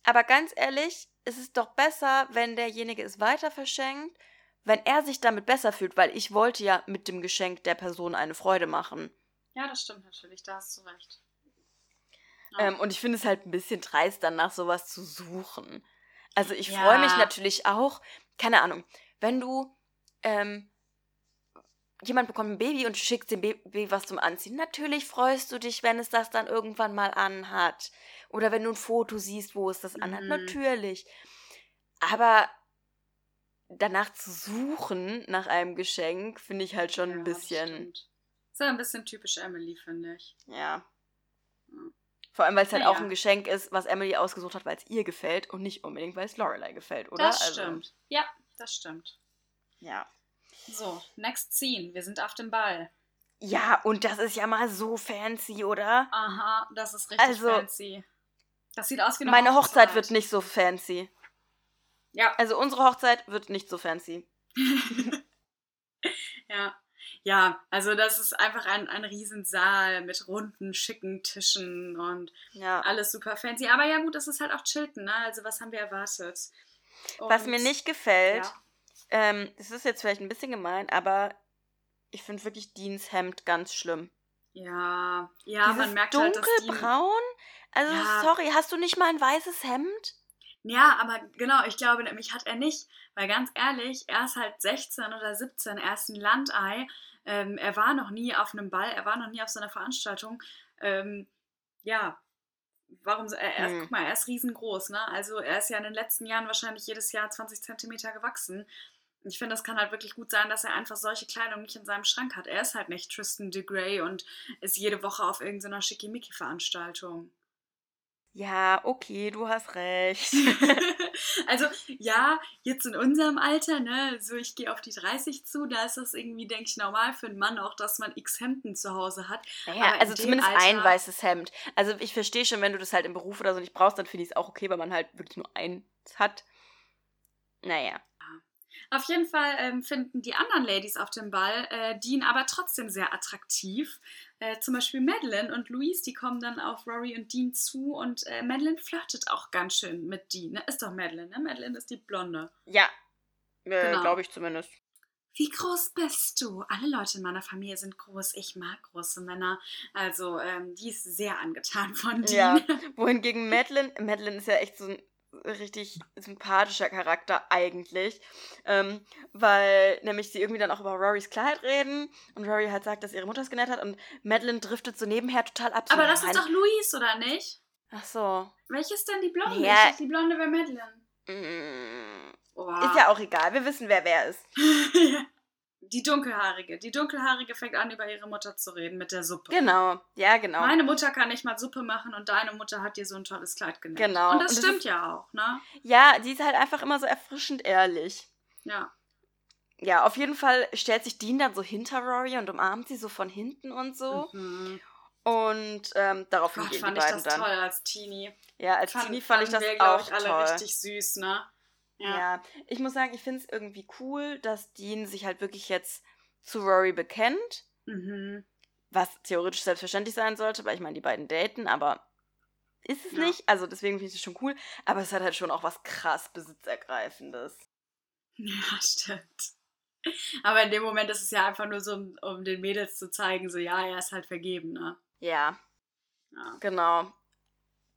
aber ganz ehrlich, ist es doch besser, wenn derjenige es weiter verschenkt, wenn er sich damit besser fühlt, weil ich wollte ja mit dem Geschenk der Person eine Freude machen. Ja, das stimmt natürlich, da hast du recht. Ja. Ähm, und ich finde es halt ein bisschen dreist, dann nach sowas zu suchen. Also ich ja. freue mich natürlich auch, keine Ahnung, wenn du ähm, jemand bekommt ein Baby und schickst dem Baby was zum Anziehen. Natürlich freust du dich, wenn es das dann irgendwann mal anhat. Oder wenn du ein Foto siehst, wo es das anhat. Mhm. Natürlich. Aber danach zu suchen nach einem Geschenk, finde ich halt schon ja, ein bisschen. Das ist ja ein bisschen typisch Emily, finde ich. Ja. Vor allem, weil es halt ja. auch ein Geschenk ist, was Emily ausgesucht hat, weil es ihr gefällt und nicht unbedingt, weil es Lorelei gefällt, oder? Das also stimmt. Also, ja, das stimmt. Ja. So, next scene. Wir sind auf dem Ball. Ja, und das ist ja mal so fancy, oder? Aha, das ist richtig also, fancy. Das sieht aus wie eine Meine Hochzeit. Hochzeit wird nicht so fancy. Ja. Also unsere Hochzeit wird nicht so fancy. ja. Ja, also das ist einfach ein, ein Riesensaal mit runden, schicken Tischen und ja. alles super fancy. Aber ja gut, das ist halt auch Chilton, ne? Also was haben wir erwartet? Und, was mir nicht gefällt, ja. Ähm, das ist jetzt vielleicht ein bisschen gemein, aber ich finde wirklich Deans Hemd ganz schlimm. Ja, ja, Dieses man merkt dunkelbraun? halt, dass Dean... Also, ja. sorry, hast du nicht mal ein weißes Hemd? Ja, aber genau, ich glaube nämlich hat er nicht, weil ganz ehrlich, er ist halt 16 oder 17, er ist ein Landei, ähm, er war noch nie auf einem Ball, er war noch nie auf so einer Veranstaltung. Ähm, ja, warum so, er, er, hm. guck mal, er ist riesengroß, ne? Also er ist ja in den letzten Jahren wahrscheinlich jedes Jahr 20 Zentimeter gewachsen. Ich finde, es kann halt wirklich gut sein, dass er einfach solche Kleidung nicht in seinem Schrank hat. Er ist halt nicht Tristan de Grey und ist jede Woche auf irgendeiner Schickimicki-Veranstaltung. Ja, okay, du hast recht. also, ja, jetzt in unserem Alter, ne, so ich gehe auf die 30 zu, da ist das irgendwie, denke ich, normal für einen Mann auch, dass man x Hemden zu Hause hat. Naja, also zumindest Alter, ein weißes Hemd. Also ich verstehe schon, wenn du das halt im Beruf oder so nicht brauchst, dann finde ich es auch okay, weil man halt wirklich nur eins hat. Naja. Auf jeden Fall ähm, finden die anderen Ladies auf dem Ball äh, Dean aber trotzdem sehr attraktiv. Äh, zum Beispiel Madeline und Louise, die kommen dann auf Rory und Dean zu und äh, Madeline flirtet auch ganz schön mit Dean. Ne? Ist doch Madeline, ne? Madeline ist die Blonde. Ja, äh, genau. glaube ich zumindest. Wie groß bist du? Alle Leute in meiner Familie sind groß. Ich mag große Männer. Also, ähm, die ist sehr angetan von Dean. Ja, wohingegen Madeline, Madeline ist ja echt so ein richtig sympathischer Charakter eigentlich, ähm, weil nämlich sie irgendwie dann auch über Rorys Kleid reden und Rory halt sagt, dass ihre Mutter es genäht hat und Madeline driftet so nebenher total ab. Aber das ist doch Louise, oder nicht? Ach so. Welche ist denn die Blonde? Ja. Ich die Blonde wäre Madeline. Mm. Ist ja auch egal, wir wissen, wer wer ist. Die Dunkelhaarige. Die Dunkelhaarige fängt an, über ihre Mutter zu reden mit der Suppe. Genau, ja, genau. Meine Mutter kann nicht mal Suppe machen und deine Mutter hat dir so ein tolles Kleid genäht. Genau. Und das, und das stimmt ist, ja auch, ne? Ja, die ist halt einfach immer so erfrischend ehrlich. Ja. Ja, auf jeden Fall stellt sich Dean dann so hinter Rory und umarmt sie so von hinten und so. Mhm. Und ähm, daraufhin Gott, gehen fand die beiden ich das dann. toll als Teenie. Ja, als fand, Teenie fand ich das wir, auch ich, alle toll. richtig süß, ne? Ja. ja. ich muss sagen, ich finde es irgendwie cool, dass Dean sich halt wirklich jetzt zu Rory bekennt. Mhm. Was theoretisch selbstverständlich sein sollte, weil ich meine, die beiden daten, aber ist es ja. nicht. Also deswegen finde ich es schon cool. Aber es hat halt schon auch was krass Besitzergreifendes. Ja, stimmt. Aber in dem Moment ist es ja einfach nur so, um, um den Mädels zu zeigen, so ja, er ist halt vergeben, ne? Ja. ja. Genau.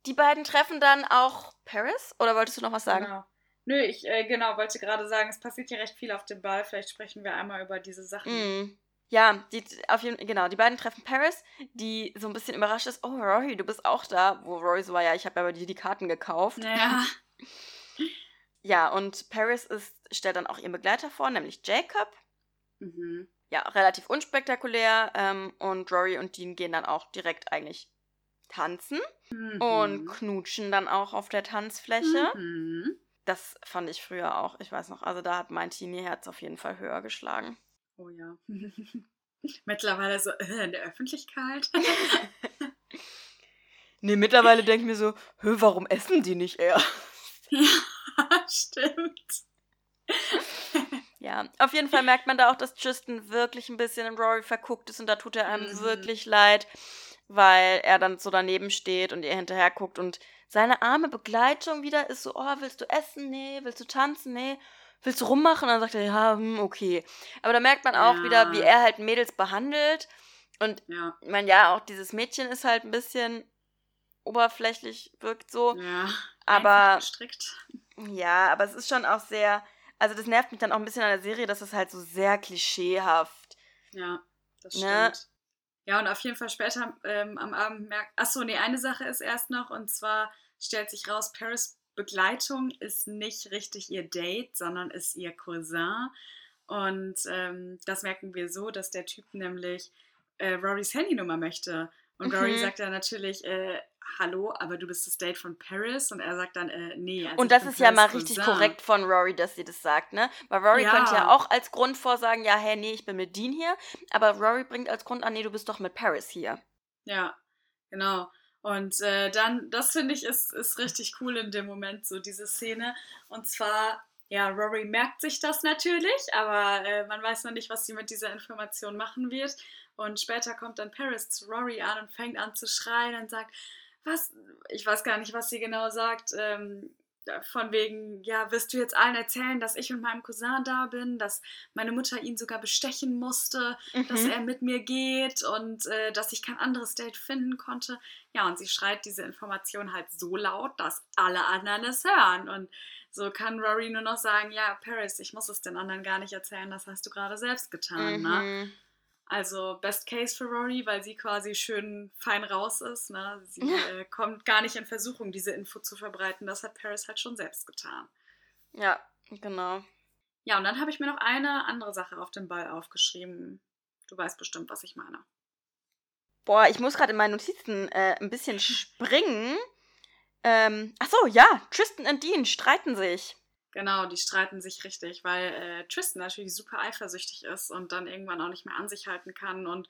Die beiden treffen dann auch Paris? Oder wolltest du noch was sagen? Genau. Nö, ich äh, genau wollte gerade sagen, es passiert hier recht viel auf dem Ball. Vielleicht sprechen wir einmal über diese Sachen. Mm. Ja, die, auf jeden, genau, die beiden treffen Paris, die so ein bisschen überrascht ist, oh Rory, du bist auch da. Wo Rory so war, ja, ich habe ja bei dir die Karten gekauft. Ja. ja, und Paris ist, stellt dann auch ihren Begleiter vor, nämlich Jacob. Mhm. Ja, relativ unspektakulär. Ähm, und Rory und Dean gehen dann auch direkt eigentlich tanzen mhm. und knutschen dann auch auf der Tanzfläche. Mhm. Das fand ich früher auch. Ich weiß noch, also da hat mein Teenie-Herz auf jeden Fall höher geschlagen. Oh ja. mittlerweile so äh, in der Öffentlichkeit. nee, mittlerweile denke ich mir so, warum essen die nicht eher? ja, stimmt. ja, auf jeden Fall merkt man da auch, dass Tristan wirklich ein bisschen in Rory verguckt ist und da tut er einem mhm. wirklich leid, weil er dann so daneben steht und ihr hinterher guckt und seine arme Begleitung wieder ist so, oh, willst du essen? Nee. Willst du tanzen? Nee. Willst du rummachen? Und dann sagt er, ja, hm, okay. Aber da merkt man auch ja. wieder, wie er halt Mädels behandelt. Und ja. ich meine, ja, auch dieses Mädchen ist halt ein bisschen oberflächlich, wirkt so. Ja. Aber. Strikt. Ja, aber es ist schon auch sehr. Also, das nervt mich dann auch ein bisschen an der Serie, dass es halt so sehr klischeehaft. Ja, das ne? Ja, und auf jeden Fall später ähm, am Abend merkt. Achso, nee, eine Sache ist erst noch, und zwar stellt sich raus, Paris Begleitung ist nicht richtig ihr Date, sondern ist ihr Cousin. Und ähm, das merken wir so, dass der Typ nämlich äh, Rorys Handynummer möchte. Und mhm. Rory sagt dann natürlich, äh, hallo, aber du bist das Date von Paris und er sagt dann, äh, nee. Also und das ist ja mal richtig korrekt von Rory, dass sie das sagt, ne? Weil Rory ja. könnte ja auch als Grund vorsagen, ja, hey, nee, ich bin mit Dean hier, aber Rory bringt als Grund an, nee, du bist doch mit Paris hier. Ja, genau. Und äh, dann, das finde ich, ist, ist richtig cool in dem Moment, so diese Szene. Und zwar, ja, Rory merkt sich das natürlich, aber äh, man weiß noch nicht, was sie mit dieser Information machen wird. Und später kommt dann Paris zu Rory an und fängt an zu schreien und sagt, was, ich weiß gar nicht, was sie genau sagt, ähm, von wegen, ja, wirst du jetzt allen erzählen, dass ich mit meinem Cousin da bin, dass meine Mutter ihn sogar bestechen musste, mhm. dass er mit mir geht und äh, dass ich kein anderes Date finden konnte. Ja, und sie schreit diese Information halt so laut, dass alle anderen es hören. Und so kann Rory nur noch sagen, ja, Paris, ich muss es den anderen gar nicht erzählen, das hast du gerade selbst getan, ne? mhm. ne? Also Best Case für Rory, weil sie quasi schön fein raus ist. Ne? Sie äh, kommt gar nicht in Versuchung, diese Info zu verbreiten. Das hat Paris halt schon selbst getan. Ja, genau. Ja, und dann habe ich mir noch eine andere Sache auf dem Ball aufgeschrieben. Du weißt bestimmt, was ich meine. Boah, ich muss gerade in meinen Notizen äh, ein bisschen springen, Ähm, ach so, ja, Tristan und Dean streiten sich. Genau, die streiten sich richtig, weil äh, Tristan natürlich super eifersüchtig ist und dann irgendwann auch nicht mehr an sich halten kann und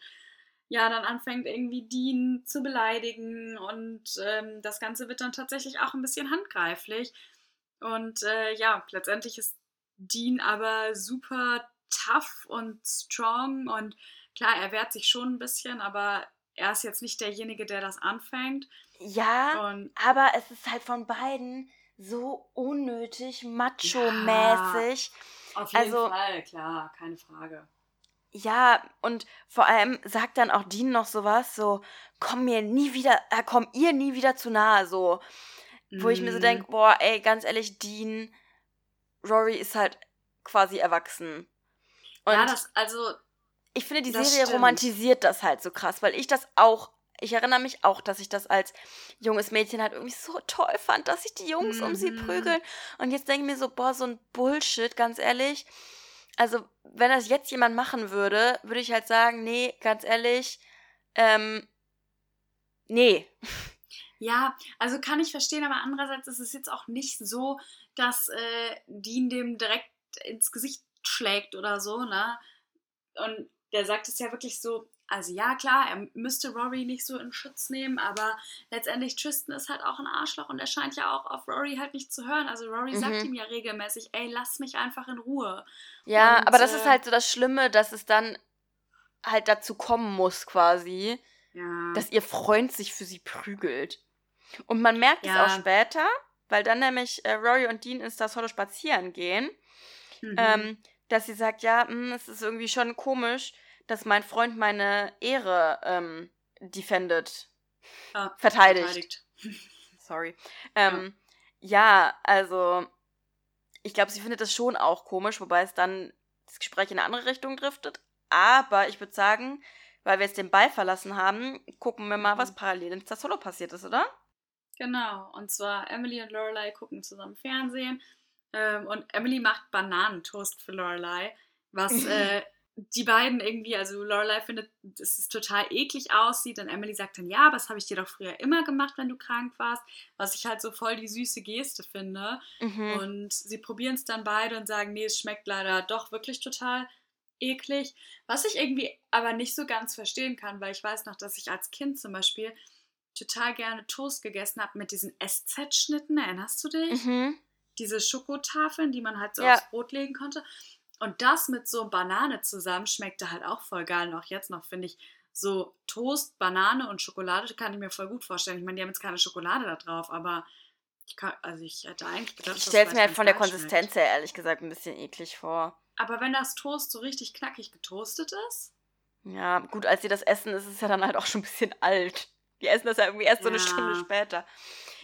ja, dann anfängt irgendwie Dean zu beleidigen und ähm, das Ganze wird dann tatsächlich auch ein bisschen handgreiflich. Und äh, ja, letztendlich ist Dean aber super tough und strong und klar, er wehrt sich schon ein bisschen, aber er ist jetzt nicht derjenige, der das anfängt. Ja, und aber es ist halt von beiden so unnötig, macho-mäßig. Ja, auf jeden also, Fall, klar, keine Frage. Ja, und vor allem sagt dann auch Dean noch sowas, so, komm mir nie wieder, äh, komm ihr nie wieder zu nahe, so. Mm. Wo ich mir so denke, mhm. boah, ey, ganz ehrlich, Dean, Rory ist halt quasi erwachsen. Und ja, das, also. Ich finde, die Serie stimmt. romantisiert das halt so krass, weil ich das auch ich erinnere mich auch, dass ich das als junges Mädchen halt irgendwie so toll fand, dass sich die Jungs mhm. um sie mhm. prügeln. Und jetzt denke ich mir so, boah, so ein Bullshit, ganz ehrlich. Also, wenn das jetzt jemand machen würde, würde ich halt sagen, nee, ganz ehrlich, ähm, nee. Ja, also kann ich verstehen, aber andererseits ist es jetzt auch nicht so, dass äh, Dean dem direkt ins Gesicht schlägt oder so, ne? Und der sagt es ja wirklich so, also ja, klar, er müsste Rory nicht so in Schutz nehmen, aber letztendlich Tristan ist halt auch ein Arschloch und er scheint ja auch auf Rory halt nicht zu hören. Also Rory mhm. sagt ihm ja regelmäßig, ey, lass mich einfach in Ruhe. Ja, und, aber das äh, ist halt so das Schlimme, dass es dann halt dazu kommen muss quasi, ja. dass ihr Freund sich für sie prügelt. Und man merkt ja. es auch später, weil dann nämlich äh, Rory und Dean ins das Hollow spazieren gehen, mhm. ähm, dass sie sagt, ja, mh, hm, es ist irgendwie schon komisch, dass mein Freund meine Ehre ähm, defendet. Ah, verteidigt. verteidigt. Sorry. Ähm, ja. ja, also ich glaube, sie findet das schon auch komisch, wobei es dann das Gespräch in eine andere Richtung driftet. Aber ich würde sagen, weil wir jetzt den Ball verlassen haben, gucken wir mal, was mhm. parallel in Solo passiert ist, oder? Genau. Und zwar Emily und Lorelei gucken zusammen Fernsehen. Ähm, und Emily macht Bananentoast für Lorelei, was äh, die beiden irgendwie, also Lorelei findet, dass es total eklig aussieht und Emily sagt dann, ja, aber das habe ich dir doch früher immer gemacht, wenn du krank warst, was ich halt so voll die süße Geste finde. Mhm. Und sie probieren es dann beide und sagen, nee, es schmeckt leider doch wirklich total eklig. Was ich irgendwie aber nicht so ganz verstehen kann, weil ich weiß noch, dass ich als Kind zum Beispiel total gerne Toast gegessen habe mit diesen SZ-Schnitten, erinnerst du dich? Mhm. Diese Schokotafeln, die man halt so ja. aufs Brot legen konnte. Und das mit so Banane zusammen schmeckte halt auch voll geil. Und auch jetzt noch finde ich so Toast, Banane und Schokolade kann ich mir voll gut vorstellen. Ich meine, die haben jetzt keine Schokolade da drauf, aber ich kann, also ich hätte eigentlich gedacht, ich stelle es mir halt von der Konsistenz her ehrlich gesagt ein bisschen eklig vor. Aber wenn das Toast so richtig knackig getoastet ist? Ja, gut, als sie das essen, ist es ja dann halt auch schon ein bisschen alt. Die essen das ja irgendwie erst so eine Stunde später.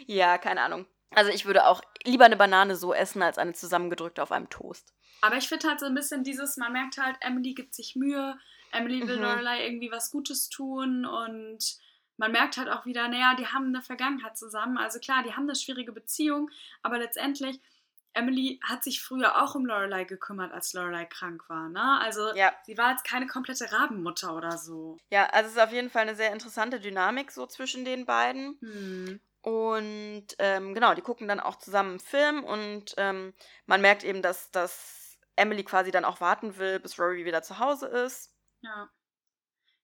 Ja, keine Ahnung. Also ich würde auch lieber eine Banane so essen, als eine zusammengedrückte auf einem Toast. Aber ich finde halt so ein bisschen dieses, man merkt halt, Emily gibt sich Mühe, Emily will mhm. Lorelei irgendwie was Gutes tun und man merkt halt auch wieder, naja, die haben eine Vergangenheit zusammen. Also klar, die haben eine schwierige Beziehung, aber letztendlich, Emily hat sich früher auch um Lorelei gekümmert, als Lorelei krank war. Ne? Also ja. sie war jetzt keine komplette Rabenmutter oder so. Ja, also es ist auf jeden Fall eine sehr interessante Dynamik so zwischen den beiden. Hm. Und ähm, genau, die gucken dann auch zusammen einen Film und ähm, man merkt eben, dass das Emily quasi dann auch warten will, bis Rory wieder zu Hause ist. Ja.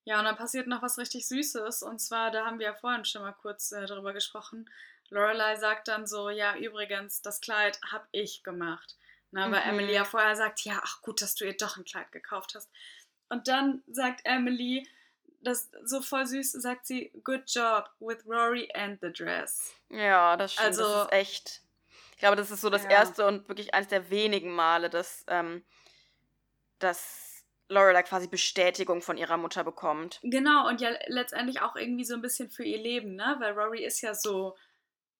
Ja, und dann passiert noch was richtig Süßes. Und zwar, da haben wir ja vorhin schon mal kurz äh, drüber gesprochen. Lorelei sagt dann so: Ja, übrigens, das Kleid habe ich gemacht. Na, mhm. weil Emily ja vorher sagt: Ja, ach gut, dass du ihr doch ein Kleid gekauft hast. Und dann sagt Emily, das so voll süß, sagt sie: Good job with Rory and the dress. Ja, das stimmt. Also, das ist echt ich glaube, das ist so das ja. erste und wirklich eines der wenigen Male, dass, ähm, dass Lorelei quasi Bestätigung von ihrer Mutter bekommt. Genau, und ja letztendlich auch irgendwie so ein bisschen für ihr Leben, ne? Weil Rory ist ja so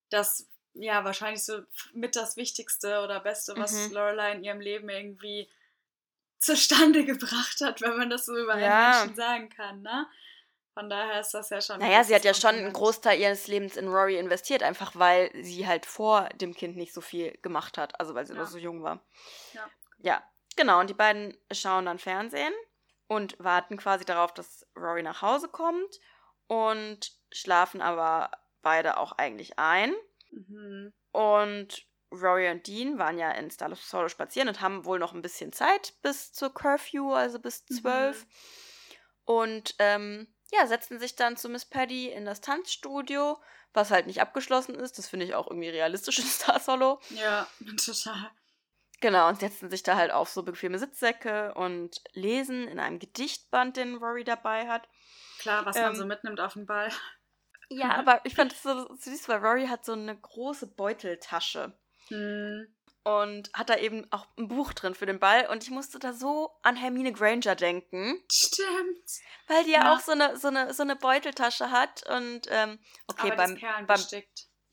das, ja, wahrscheinlich so mit das Wichtigste oder Beste, was mhm. Lorelei in ihrem Leben irgendwie zustande gebracht hat, wenn man das so über ja. einen Menschen sagen kann, ne? Von daher ist das ja schon. Naja, sie hat ja schon einen Großteil ihres Lebens in Rory investiert, einfach weil sie halt vor dem Kind nicht so viel gemacht hat, also weil sie ja. noch so jung war. Ja. Ja, genau. Und die beiden schauen dann Fernsehen und warten quasi darauf, dass Rory nach Hause kommt und schlafen aber beide auch eigentlich ein. Mhm. Und Rory und Dean waren ja in Star Solo spazieren und haben wohl noch ein bisschen Zeit bis zur Curfew, also bis zwölf. Mhm. Und ähm, ja, setzten sich dann zu Miss Paddy in das Tanzstudio, was halt nicht abgeschlossen ist. Das finde ich auch irgendwie realistisch in Star Solo. Ja, total. Genau, und setzten sich da halt auf so bequeme Sitzsäcke und lesen in einem Gedichtband, den Rory dabei hat. Klar, was ähm, man so mitnimmt auf den Ball. Ja, aber ich fand es so süß, weil Rory hat so eine große Beuteltasche. Hm. Und hat da eben auch ein Buch drin für den Ball. Und ich musste da so an Hermine Granger denken. Stimmt. Weil die ja, ja auch so eine, so, eine, so eine Beuteltasche hat. Und ähm, okay, aber beim, beim,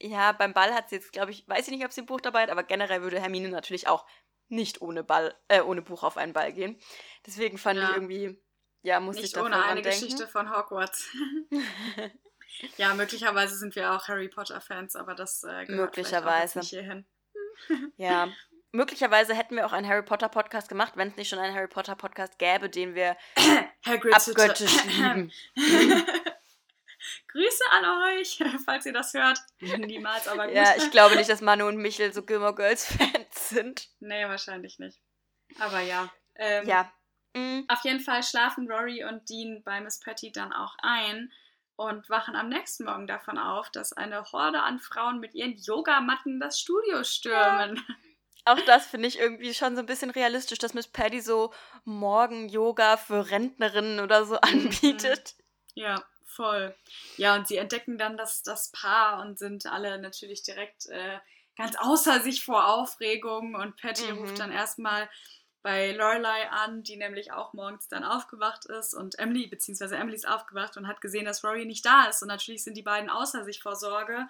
ja, beim Ball hat sie jetzt, glaube ich, weiß ich nicht, ob sie ein Buch dabei hat, aber generell würde Hermine natürlich auch nicht ohne Ball, äh, ohne Buch auf einen Ball gehen. Deswegen fand ja. ich irgendwie, ja, musste nicht ich ohne eine. Geschichte von Hogwarts. ja, möglicherweise sind wir auch Harry Potter Fans, aber das äh, gehört möglicherweise nicht hierhin. ja, möglicherweise hätten wir auch einen Harry Potter Podcast gemacht, wenn es nicht schon einen Harry Potter Podcast gäbe, den wir abgöttisch lieben. Grüße an euch, falls ihr das hört. Niemals, aber gut. Ja, ich glaube nicht, dass Manu und Michel so Gilmore Girls Fans sind. Nee, wahrscheinlich nicht. Aber ja. Ähm, ja. Mhm. Auf jeden Fall schlafen Rory und Dean bei Miss Patty dann auch ein und wachen am nächsten Morgen davon auf, dass eine Horde an Frauen mit ihren Yogamatten das Studio stürmen. Ja. Auch das finde ich irgendwie schon so ein bisschen realistisch, dass Miss Patty so Morgen-Yoga für Rentnerinnen oder so mhm. anbietet. Ja. Voll. Ja, und sie entdecken dann das, das Paar und sind alle natürlich direkt äh, ganz außer sich vor Aufregung. Und Patty mhm. ruft dann erstmal bei Lorelei an, die nämlich auch morgens dann aufgewacht ist und Emily, beziehungsweise Emily ist aufgewacht und hat gesehen, dass Rory nicht da ist. Und natürlich sind die beiden außer sich vor Sorge.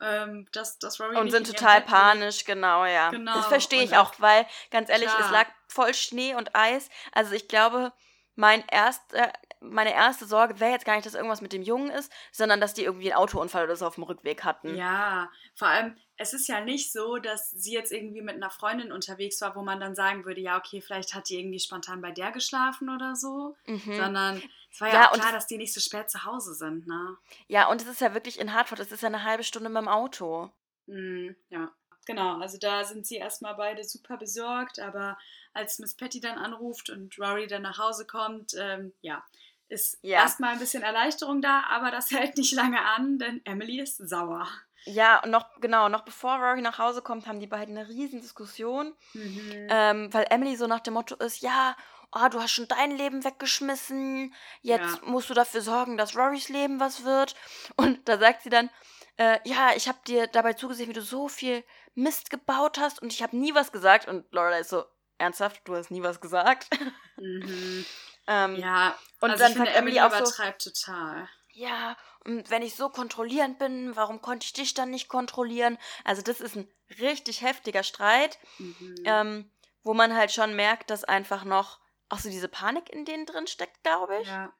Ähm, dass, dass Rory und sind total panisch, genau, ja. Genau. Das verstehe ich auch, weil, ganz ehrlich, klar. es lag voll Schnee und Eis. Also ich glaube, mein erster meine erste Sorge wäre jetzt gar nicht, dass irgendwas mit dem Jungen ist, sondern dass die irgendwie einen Autounfall oder so auf dem Rückweg hatten. Ja, vor allem, es ist ja nicht so, dass sie jetzt irgendwie mit einer Freundin unterwegs war, wo man dann sagen würde, ja, okay, vielleicht hat die irgendwie spontan bei der geschlafen oder so, mhm. sondern es war ja, ja auch klar, dass die nicht so spät zu Hause sind, ne? Ja, und es ist ja wirklich in Hartford, es ist ja eine halbe Stunde mit dem Auto. Mhm, ja. Genau, also da sind sie erstmal beide super besorgt, aber als Miss Patty dann anruft und Rory dann nach Hause kommt, ähm, ja, ist ja. erstmal ein bisschen Erleichterung da, aber das hält nicht lange an, denn Emily ist sauer. Ja, und noch, genau, noch bevor Rory nach Hause kommt, haben die beiden eine riesen Diskussion, mhm. ähm, weil Emily so nach dem Motto ist, ja, oh, du hast schon dein Leben weggeschmissen, jetzt ja. musst du dafür sorgen, dass Rorys Leben was wird. Und da sagt sie dann, äh, ja, ich habe dir dabei zugesehen, wie du so viel Mist gebaut hast und ich habe nie was gesagt. Und Laura ist so, ernsthaft, du hast nie was gesagt? Mhm. Ähm, ja, und also dann ich finde, Emily auch übertreibt so, total. Ja, und wenn ich so kontrollierend bin, warum konnte ich dich dann nicht kontrollieren? Also das ist ein richtig heftiger Streit, mhm. ähm, wo man halt schon merkt, dass einfach noch auch so diese Panik in denen drin steckt, glaube ich. Ja.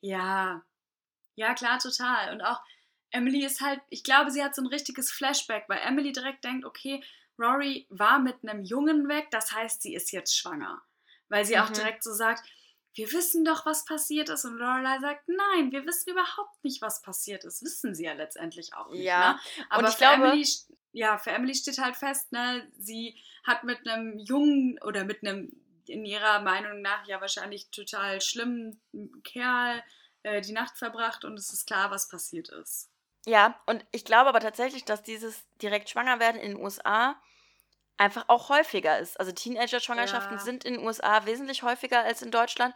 Ja. Ja, klar, total. Und auch Emily ist halt, ich glaube, sie hat so ein richtiges Flashback, weil Emily direkt denkt, okay, Rory war mit einem Jungen weg, das heißt, sie ist jetzt schwanger. Weil sie mhm. auch direkt so sagt, wir wissen doch, was passiert ist. Und Lorelei sagt, nein, wir wissen überhaupt nicht, was passiert ist. Wissen sie ja letztendlich auch nicht. Ja. Ne? Aber und ich glaube, Emily, ja, für Emily steht halt fest, ne, sie hat mit einem Jungen oder mit einem in ihrer Meinung nach ja wahrscheinlich total schlimmen Kerl äh, die Nacht verbracht und es ist klar, was passiert ist. Ja, und ich glaube aber tatsächlich, dass dieses direkt schwanger werden in den USA einfach auch häufiger ist. Also Teenager-Schwangerschaften ja. sind in den USA wesentlich häufiger als in Deutschland.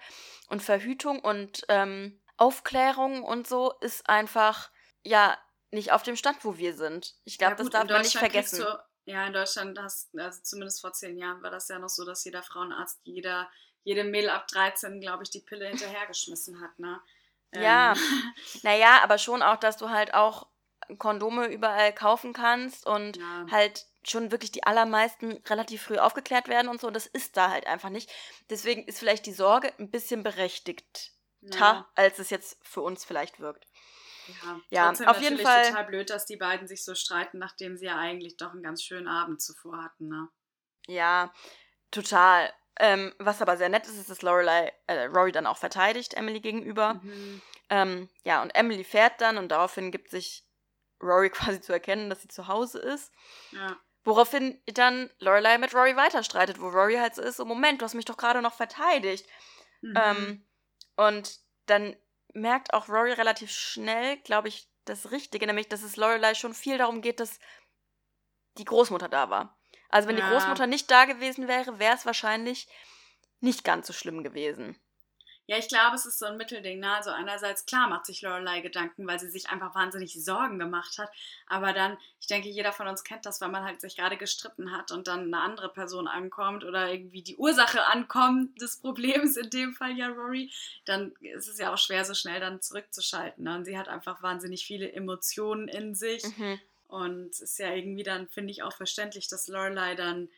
Und Verhütung und ähm, Aufklärung und so ist einfach, ja, nicht auf dem Stand, wo wir sind. Ich glaube, ja, das darf man nicht vergessen. Du, ja, in Deutschland hast, also zumindest vor zehn Jahren war das ja noch so, dass jeder Frauenarzt, jeder, jede Mädel ab 13, glaube ich, die Pille hinterhergeschmissen hat, ne? Ja, ähm. naja, aber schon auch, dass du halt auch Kondome überall kaufen kannst und ja. halt schon wirklich die allermeisten relativ früh aufgeklärt werden und so. Und das ist da halt einfach nicht. Deswegen ist vielleicht die Sorge ein bisschen berechtigt, ja. als es jetzt für uns vielleicht wirkt. Ja, ja auf jeden Fall. total blöd, dass die beiden sich so streiten, nachdem sie ja eigentlich doch einen ganz schönen Abend zuvor hatten, ne? Ja, total. Ähm, was aber sehr nett ist, ist, dass Lorelei, äh, Rory dann auch verteidigt, Emily gegenüber. Mhm. Ähm, ja, und Emily fährt dann und daraufhin gibt sich Rory quasi zu erkennen, dass sie zu Hause ist. Ja. Woraufhin dann Lorelei mit Rory weiterstreitet, wo Rory halt so ist, so Moment, du hast mich doch gerade noch verteidigt. Mhm. Ähm, und dann merkt auch Rory relativ schnell, glaube ich, das Richtige, nämlich, dass es Lorelei schon viel darum geht, dass die Großmutter da war. Also wenn Ja. die Großmutter nicht da gewesen wäre, wäre es wahrscheinlich nicht ganz so schlimm gewesen. Ja, ich glaube, es ist so ein Mittelding. Ne? Also einerseits, klar, macht sich Lorelei Gedanken, weil sie sich einfach wahnsinnig Sorgen gemacht hat. Aber dann, ich denke, jeder von uns kennt das, wenn man halt sich gerade gestritten hat und dann eine andere Person ankommt oder irgendwie die Ursache ankommt des Problems, in dem Fall ja Rory, dann ist es ja auch schwer, so schnell dann zurückzuschalten. Ne? Und sie hat einfach wahnsinnig viele Emotionen in sich. Mhm. Und es ist ja irgendwie dann, finde ich, auch verständlich, dass Lorelei dann,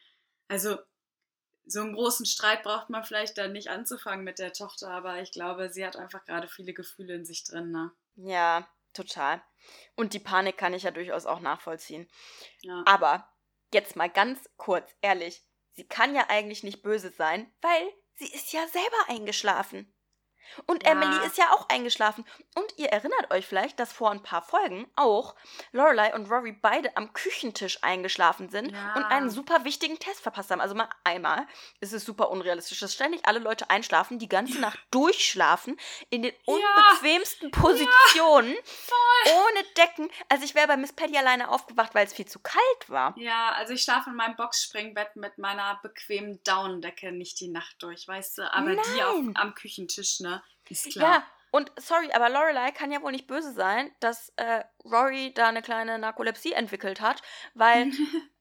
also so einen großen Streit braucht man vielleicht dann nicht anzufangen mit der Tochter, aber ich glaube, sie hat einfach gerade viele Gefühle in sich drin, ne? Ja, total. Und die Panik kann ich ja durchaus auch nachvollziehen. Ja. Aber jetzt mal ganz kurz, ehrlich, sie kann ja eigentlich nicht böse sein, weil sie ist ja selber eingeschlafen. Und Ja. Emily ist ja auch eingeschlafen. Und ihr erinnert euch vielleicht, dass vor ein paar Folgen auch Lorelei und Rory beide am Küchentisch eingeschlafen sind Ja. und einen super wichtigen Test verpasst haben. Also mal einmal ist es super unrealistisch, dass ständig alle Leute einschlafen, die ganze Nacht durchschlafen, in den unbequemsten Positionen, ohne Decken. Also ich wäre bei Miss Patty alleine aufgewacht, weil es viel zu kalt war. Ja, also ich schlafe in meinem Boxspringbett mit meiner bequemen Daunendecke nicht die Nacht durch, weißt du? Aber die auf, Nein. am Küchentisch, ne? Ist Ja, klar. und sorry, aber Lorelei kann ja wohl nicht böse sein, dass äh, Rory da eine kleine Narkolepsie entwickelt hat, weil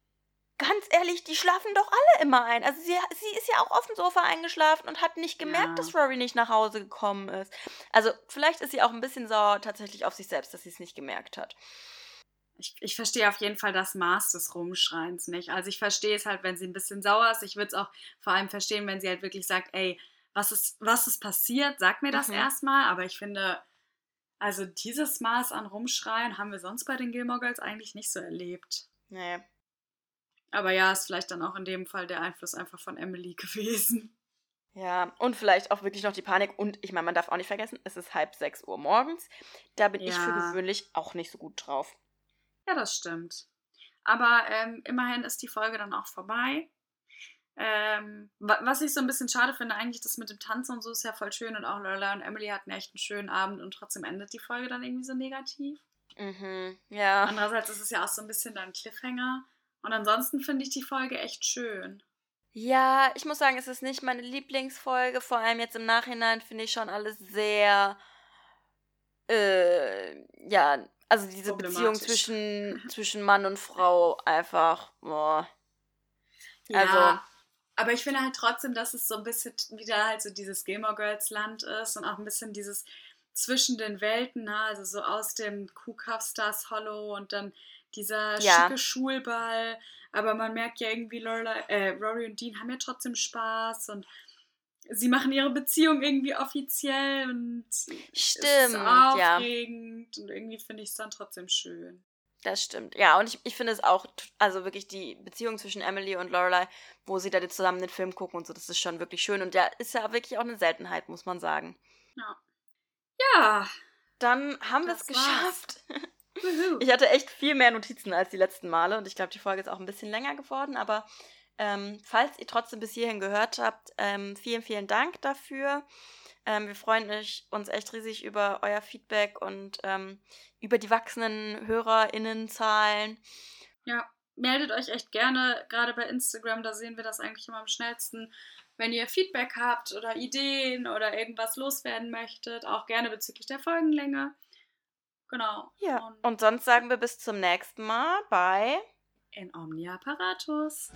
ganz ehrlich, die schlafen doch alle immer ein. Also sie, sie ist ja auch auf dem Sofa eingeschlafen und hat nicht gemerkt, Ja. dass Rory nicht nach Hause gekommen ist. Also vielleicht ist sie auch ein bisschen sauer tatsächlich auf sich selbst, dass sie es nicht gemerkt hat. Ich, ich verstehe auf jeden Fall das Maß des Rumschreins nicht. Also ich verstehe es halt, wenn sie ein bisschen sauer ist. Ich würde es auch vor allem verstehen, wenn sie halt wirklich sagt, ey, was ist, was ist passiert? Sag mir das Mhm. erstmal. Aber ich finde, also dieses Maß an Rumschreien haben wir sonst bei den Gilmore Girls eigentlich nicht so erlebt. Nee. Aber ja, ist vielleicht dann auch in dem Fall der Einfluss einfach von Emily gewesen. Ja, und vielleicht auch wirklich noch die Panik. Und ich meine, man darf auch nicht vergessen, es ist halb sechs Uhr morgens. Da bin ich für Ja. gewöhnlich auch nicht so gut drauf. Ja, das stimmt. Aber ähm, immerhin ist die Folge dann auch vorbei. Ähm, wa- was ich so ein bisschen schade finde, eigentlich das mit dem Tanzen und so ist ja voll schön und auch Lorelai und Emily hatten echt einen schönen Abend und trotzdem endet die Folge dann irgendwie so negativ. Mhm, ja. Andererseits ist es ja auch so ein bisschen dann Cliffhanger. Und ansonsten finde ich die Folge echt schön. Ja, ich muss sagen, es ist nicht meine Lieblingsfolge. Vor allem jetzt im Nachhinein finde ich schon alles sehr. Äh, ja, also diese Beziehung zwischen, zwischen Mann und Frau einfach. Boah. Ja, Also- aber ich finde halt trotzdem, dass es so ein bisschen wieder halt so dieses Gilmore Girls Land ist und auch ein bisschen dieses zwischen den Welten, ne? also so aus dem Kuhkauf Stars Hollow und dann dieser Ja. schicke Schulball. Aber man merkt ja irgendwie, Lorelei, äh, Rory und Dean haben ja trotzdem Spaß und sie machen ihre Beziehung irgendwie offiziell und es ist Stimmt, ja. aufregend und irgendwie finde ich es dann trotzdem schön. Das stimmt. Ja, und ich, ich finde es auch, also wirklich die Beziehung zwischen Emily und Lorelei, wo sie da zusammen den Film gucken und so, das ist schon wirklich schön. Und ja, ist ja wirklich auch eine Seltenheit, muss man sagen. Ja, Dann haben wir es geschafft. Ich hatte echt viel mehr Notizen als die letzten Male und ich glaube, die Folge ist auch ein bisschen länger geworden, aber ähm, falls ihr trotzdem bis hierhin gehört habt, ähm, vielen, vielen Dank dafür. Ähm, wir freuen uns echt riesig über euer Feedback und ähm, über die wachsenden HörerInnenzahlen. Ja, meldet euch echt gerne, gerade bei Instagram, da sehen wir das eigentlich immer am schnellsten. Wenn ihr Feedback habt oder Ideen oder irgendwas loswerden möchtet, auch gerne bezüglich der Folgenlänge. Genau. Ja, Und und sonst sagen wir bis zum nächsten Mal bei in Omnia Apparatus.